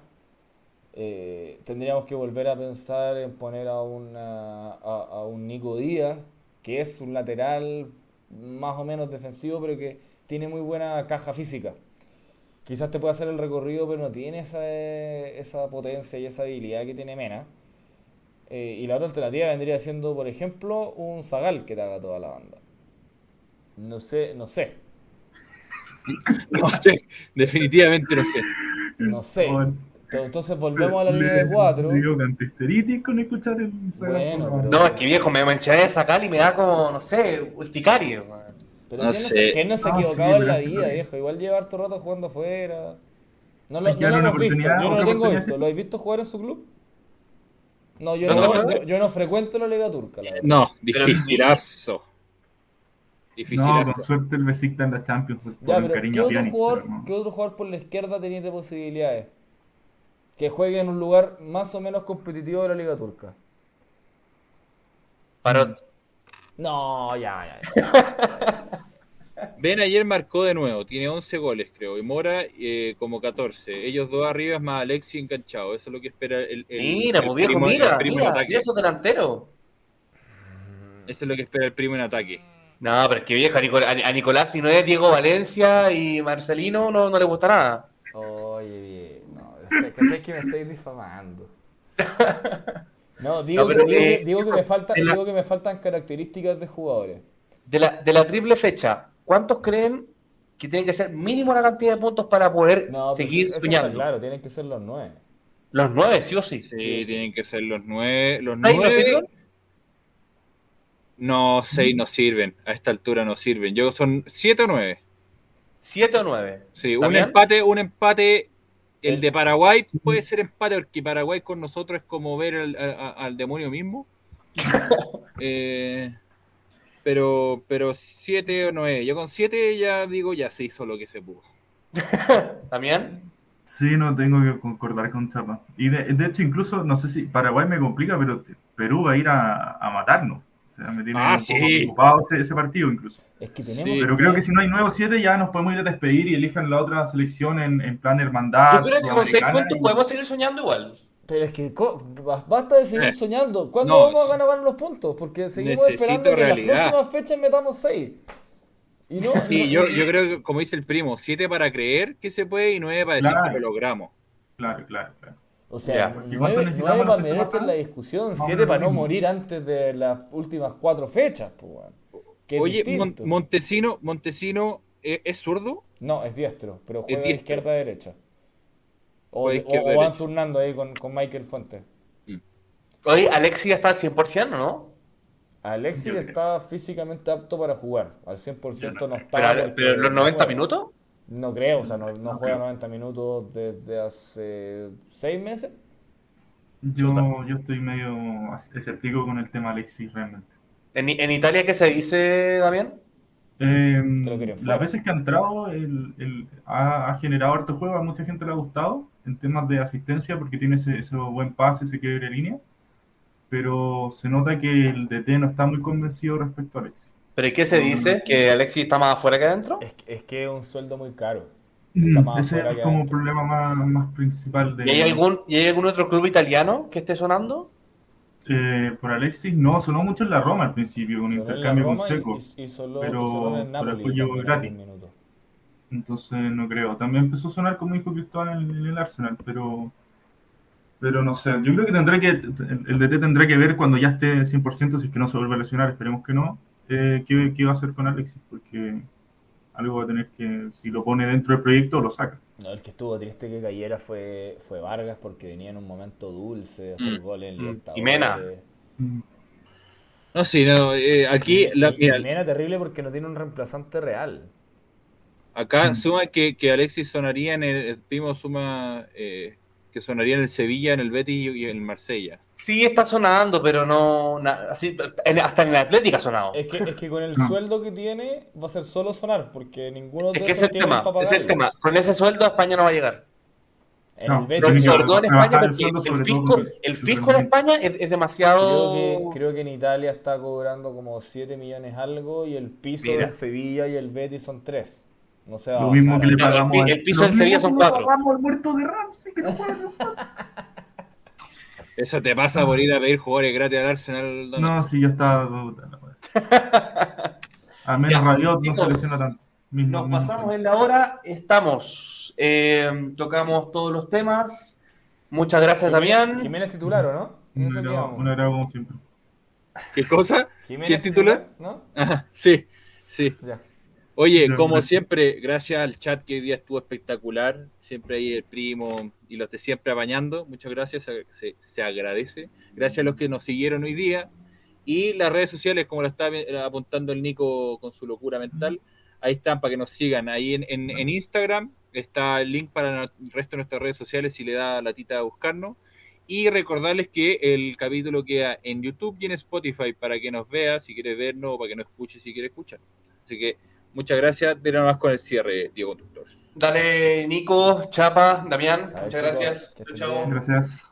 Eh, tendríamos que volver a pensar en poner a, una, a, a un Nico Díaz, que es un lateral más o menos defensivo, pero que tiene muy buena caja física. Quizás te puede hacer el recorrido, pero no tiene esa, esa potencia y esa habilidad que tiene Mena. Eh, y la otra alternativa vendría siendo, por ejemplo, un Zagal que te haga toda la banda. No sé, no sé, No sé, definitivamente no sé. no sé. Entonces volvemos a la línea de 4. Le dio gastroenteritis con escuchar el Bueno, No, es que viejo, me mencioné de sacar y me da como, no sé, urticaria. man. Pero No ¿quién no, sé. no se ha No, equivocado sí, en la vida, viejo? Igual lleva harto rato jugando afuera. No lo, no lo hemos visto, yo no lo tengo visto. ¿Lo habéis visto jugar en su club? No, yo No, no, no, no. yo, yo no frecuento la Liga Turca, la. No, dificilazo. No, Dificilazo. con suerte el Besiktas en la Champions. Por Ya, pero cariño ¿qué a otro, Pjanic, jugador, pero no. ¿qué otro jugador por la izquierda tenéis de posibilidades? Que juegue en un lugar más o menos competitivo de la Liga Turca. Parot. No, ya, ya. ya. Ben ayer marcó de nuevo, tiene 11 goles creo, y Mora eh, como 14. Ellos dos arriba más Alexi enganchado, eso es lo que espera el, el- Mira, el pues viejo, primo- mira, mira, ataque. mira esos delanteros. Eso es lo que espera el primo en ataque. No, pero es que viejo, a, Nicol- a- a Nicolás, si no es Diego Valencia y Marcelino, no, no le gusta nada. No, ¿cachai que me estáis difamando? No, digo, No, pero, que, digo, eh, digo que me falta, la- digo que me faltan características de jugadores. De la, de la triple fecha, ¿cuántos creen que tienen que ser mínimo la cantidad de puntos para poder No, seguir eso está soñando? claro, tienen que ser los nueve. Los nueve, sí o sí. Sí, Sí, sí. tienen que ser los nueve. Los ¿Ahí no nueve. sirven? No, seis no sirven. A esta altura no sirven. Yo son siete o nueve. ¿Siete o nueve? Sí, un empate, un empate. El de Paraguay puede ser empate porque Paraguay con nosotros es como ver al, a- al demonio mismo. Eh, pero, pero siete o nueve. Yo con siete ya digo ya se hizo lo que se pudo. ¿También? Sí, no tengo que concordar con Chapa. Y de, de hecho, incluso, no sé si Paraguay me complica, pero Perú va a ir a, a matarnos. Me tiene Ah, un poco sí. preocupado ese, ese partido incluso. Es que tenemos. Sí. Pero creo que si no hay nuevos siete, ya nos podemos ir a despedir y elijan la otra selección en, en plan hermandad. Yo creo que con seis puntos y- podemos seguir soñando igual. Pero es que basta de seguir Eh, soñando. ¿Cuándo no, vamos a ganar los puntos? Porque seguimos necesito esperando que en realidad. las próximas fechas metamos 6. Y no, Sí, no- yo, yo creo que, como dice el primo, siete para creer que se puede y nueve para decir Claro. que lo logramos. Claro, claro, claro. O sea, Ya, porque ¿cuánto 9, necesitamos para pasada? la discusión, 7 ver para no morir antes de las últimas 4 fechas. Pues, Oye, Mon-. Montesino, Montesino ¿es, es zurdo? No, es diestro, pero juega de izquierda a derecha. O, izquierda van turnando ahí con, con Michael Fuentes. Hoy Alexi ya está al 100%, ¿no? Creo. está físicamente apto para jugar. Al 100% no está. Pero, los no 90 juega. minutos. No creo, o sea, no, juega creo. 90 minutos desde hace 6 meses. Yo, yo estoy medio escéptico con el tema Alexis realmente. ¿En, en Italia qué se dice, Damián? Eh, las veces que ha entrado, el, el- ha, ha generado harto juego, a mucha gente le ha gustado en temas de asistencia porque tiene ese, ese buen pase, ese quiebre de línea. Pero se nota que el DT no está muy convencido respecto a Alexis. ¿Pero ¿y qué se dice? ¿Que Alexi está más afuera que adentro? Es, que- es que es un sueldo muy caro. Mm, Ese es como el adentro. problema más, más principal de ¿Y hay algún, ¿Y hay algún otro club italiano que esté sonando? Eh, por Alexis. No, sonó mucho en la Roma al principio, la intercambio con y- Seco. Y, y solo, pero- solo en el pero Napoli. después llegó gratis. Entonces no creo. También empezó a sonar como dijo Cristóbal en, en el Arsenal, pero pero no sé. Yo creo que tendrá que el, el DT tendrá que ver cuando ya esté 100%, si es que no se vuelve a lesionar, esperemos que no, eh, qué, qué va a hacer con Alexis, porque algo va a tener que, si lo pone dentro del proyecto, lo saca. No, el que estuvo triste que cayera fue, fue Vargas porque venía en un momento dulce de hacer Mm. goles en Mm. Libertadores. Y Mena. No, sí, no, eh, aquí, Y- la, y- mira, y Mena terrible porque no tiene un reemplazante real. acá Mm. suma que, que Alexis sonaría en el, el primo suma eh, que sonaría en el Sevilla, en el Betis y en el Marsella. Sí, está sonando, pero no. na- así, en- hasta en la Atlética ha sonado. Es que, es que con el No. sueldo que tiene va a ser solo sonar porque ninguno de Es que es esos el tiene tema. para Es el tema. Con ese sueldo a España no va a llegar. En No, el sobre todo en España, el porque el todo fisco, el fisco en España es, es demasiado. Creo que, creo que en Italia está cobrando como 7 millones algo y el piso Mira. del Sevilla y el Betis son 3. No se va a Lo mismo que le el pagamos al- el piso del Sevilla son que le cuatro. pagamos al muerto de Ramsey, que no en Eso te pasa por ir a pedir jugadores gratis al Arsenal. No, sí, puta la wea. Al menos Rabiot no se lesiona tanto. Mismo- Nos mismo pasamos en la hora, estamos. eh, tocamos todos los temas. Muchas gracias, Damián. Jiménez titular, ¿o no? Un agrado, como siempre. ¿Qué cosa? Jiménez ¿Quién titular? ¿No? Ajá, sí, sí. Ya. Oye, como siempre, gracias al chat que hoy día estuvo espectacular. Siempre ahí el primo y los de siempre apañando. Muchas gracias, se, se- se agradece. Gracias a los que nos siguieron hoy día. Y las redes sociales, como lo está eh, apuntando el Nico con su locura mental, ahí están para que nos sigan. Ahí en, en- en Instagram está el link para el resto de nuestras redes sociales si le da la tita a buscarnos. Y recordarles que el capítulo queda en YouTube y en Spotify para que nos vea si quiere vernos o para que nos escuche si quiere escuchar. Así que muchas gracias. De nada más con el cierre, Diego Conductor. Dale, Nico, Chapa, Damián. Ver, Muchas gracias. Chao. Gracias.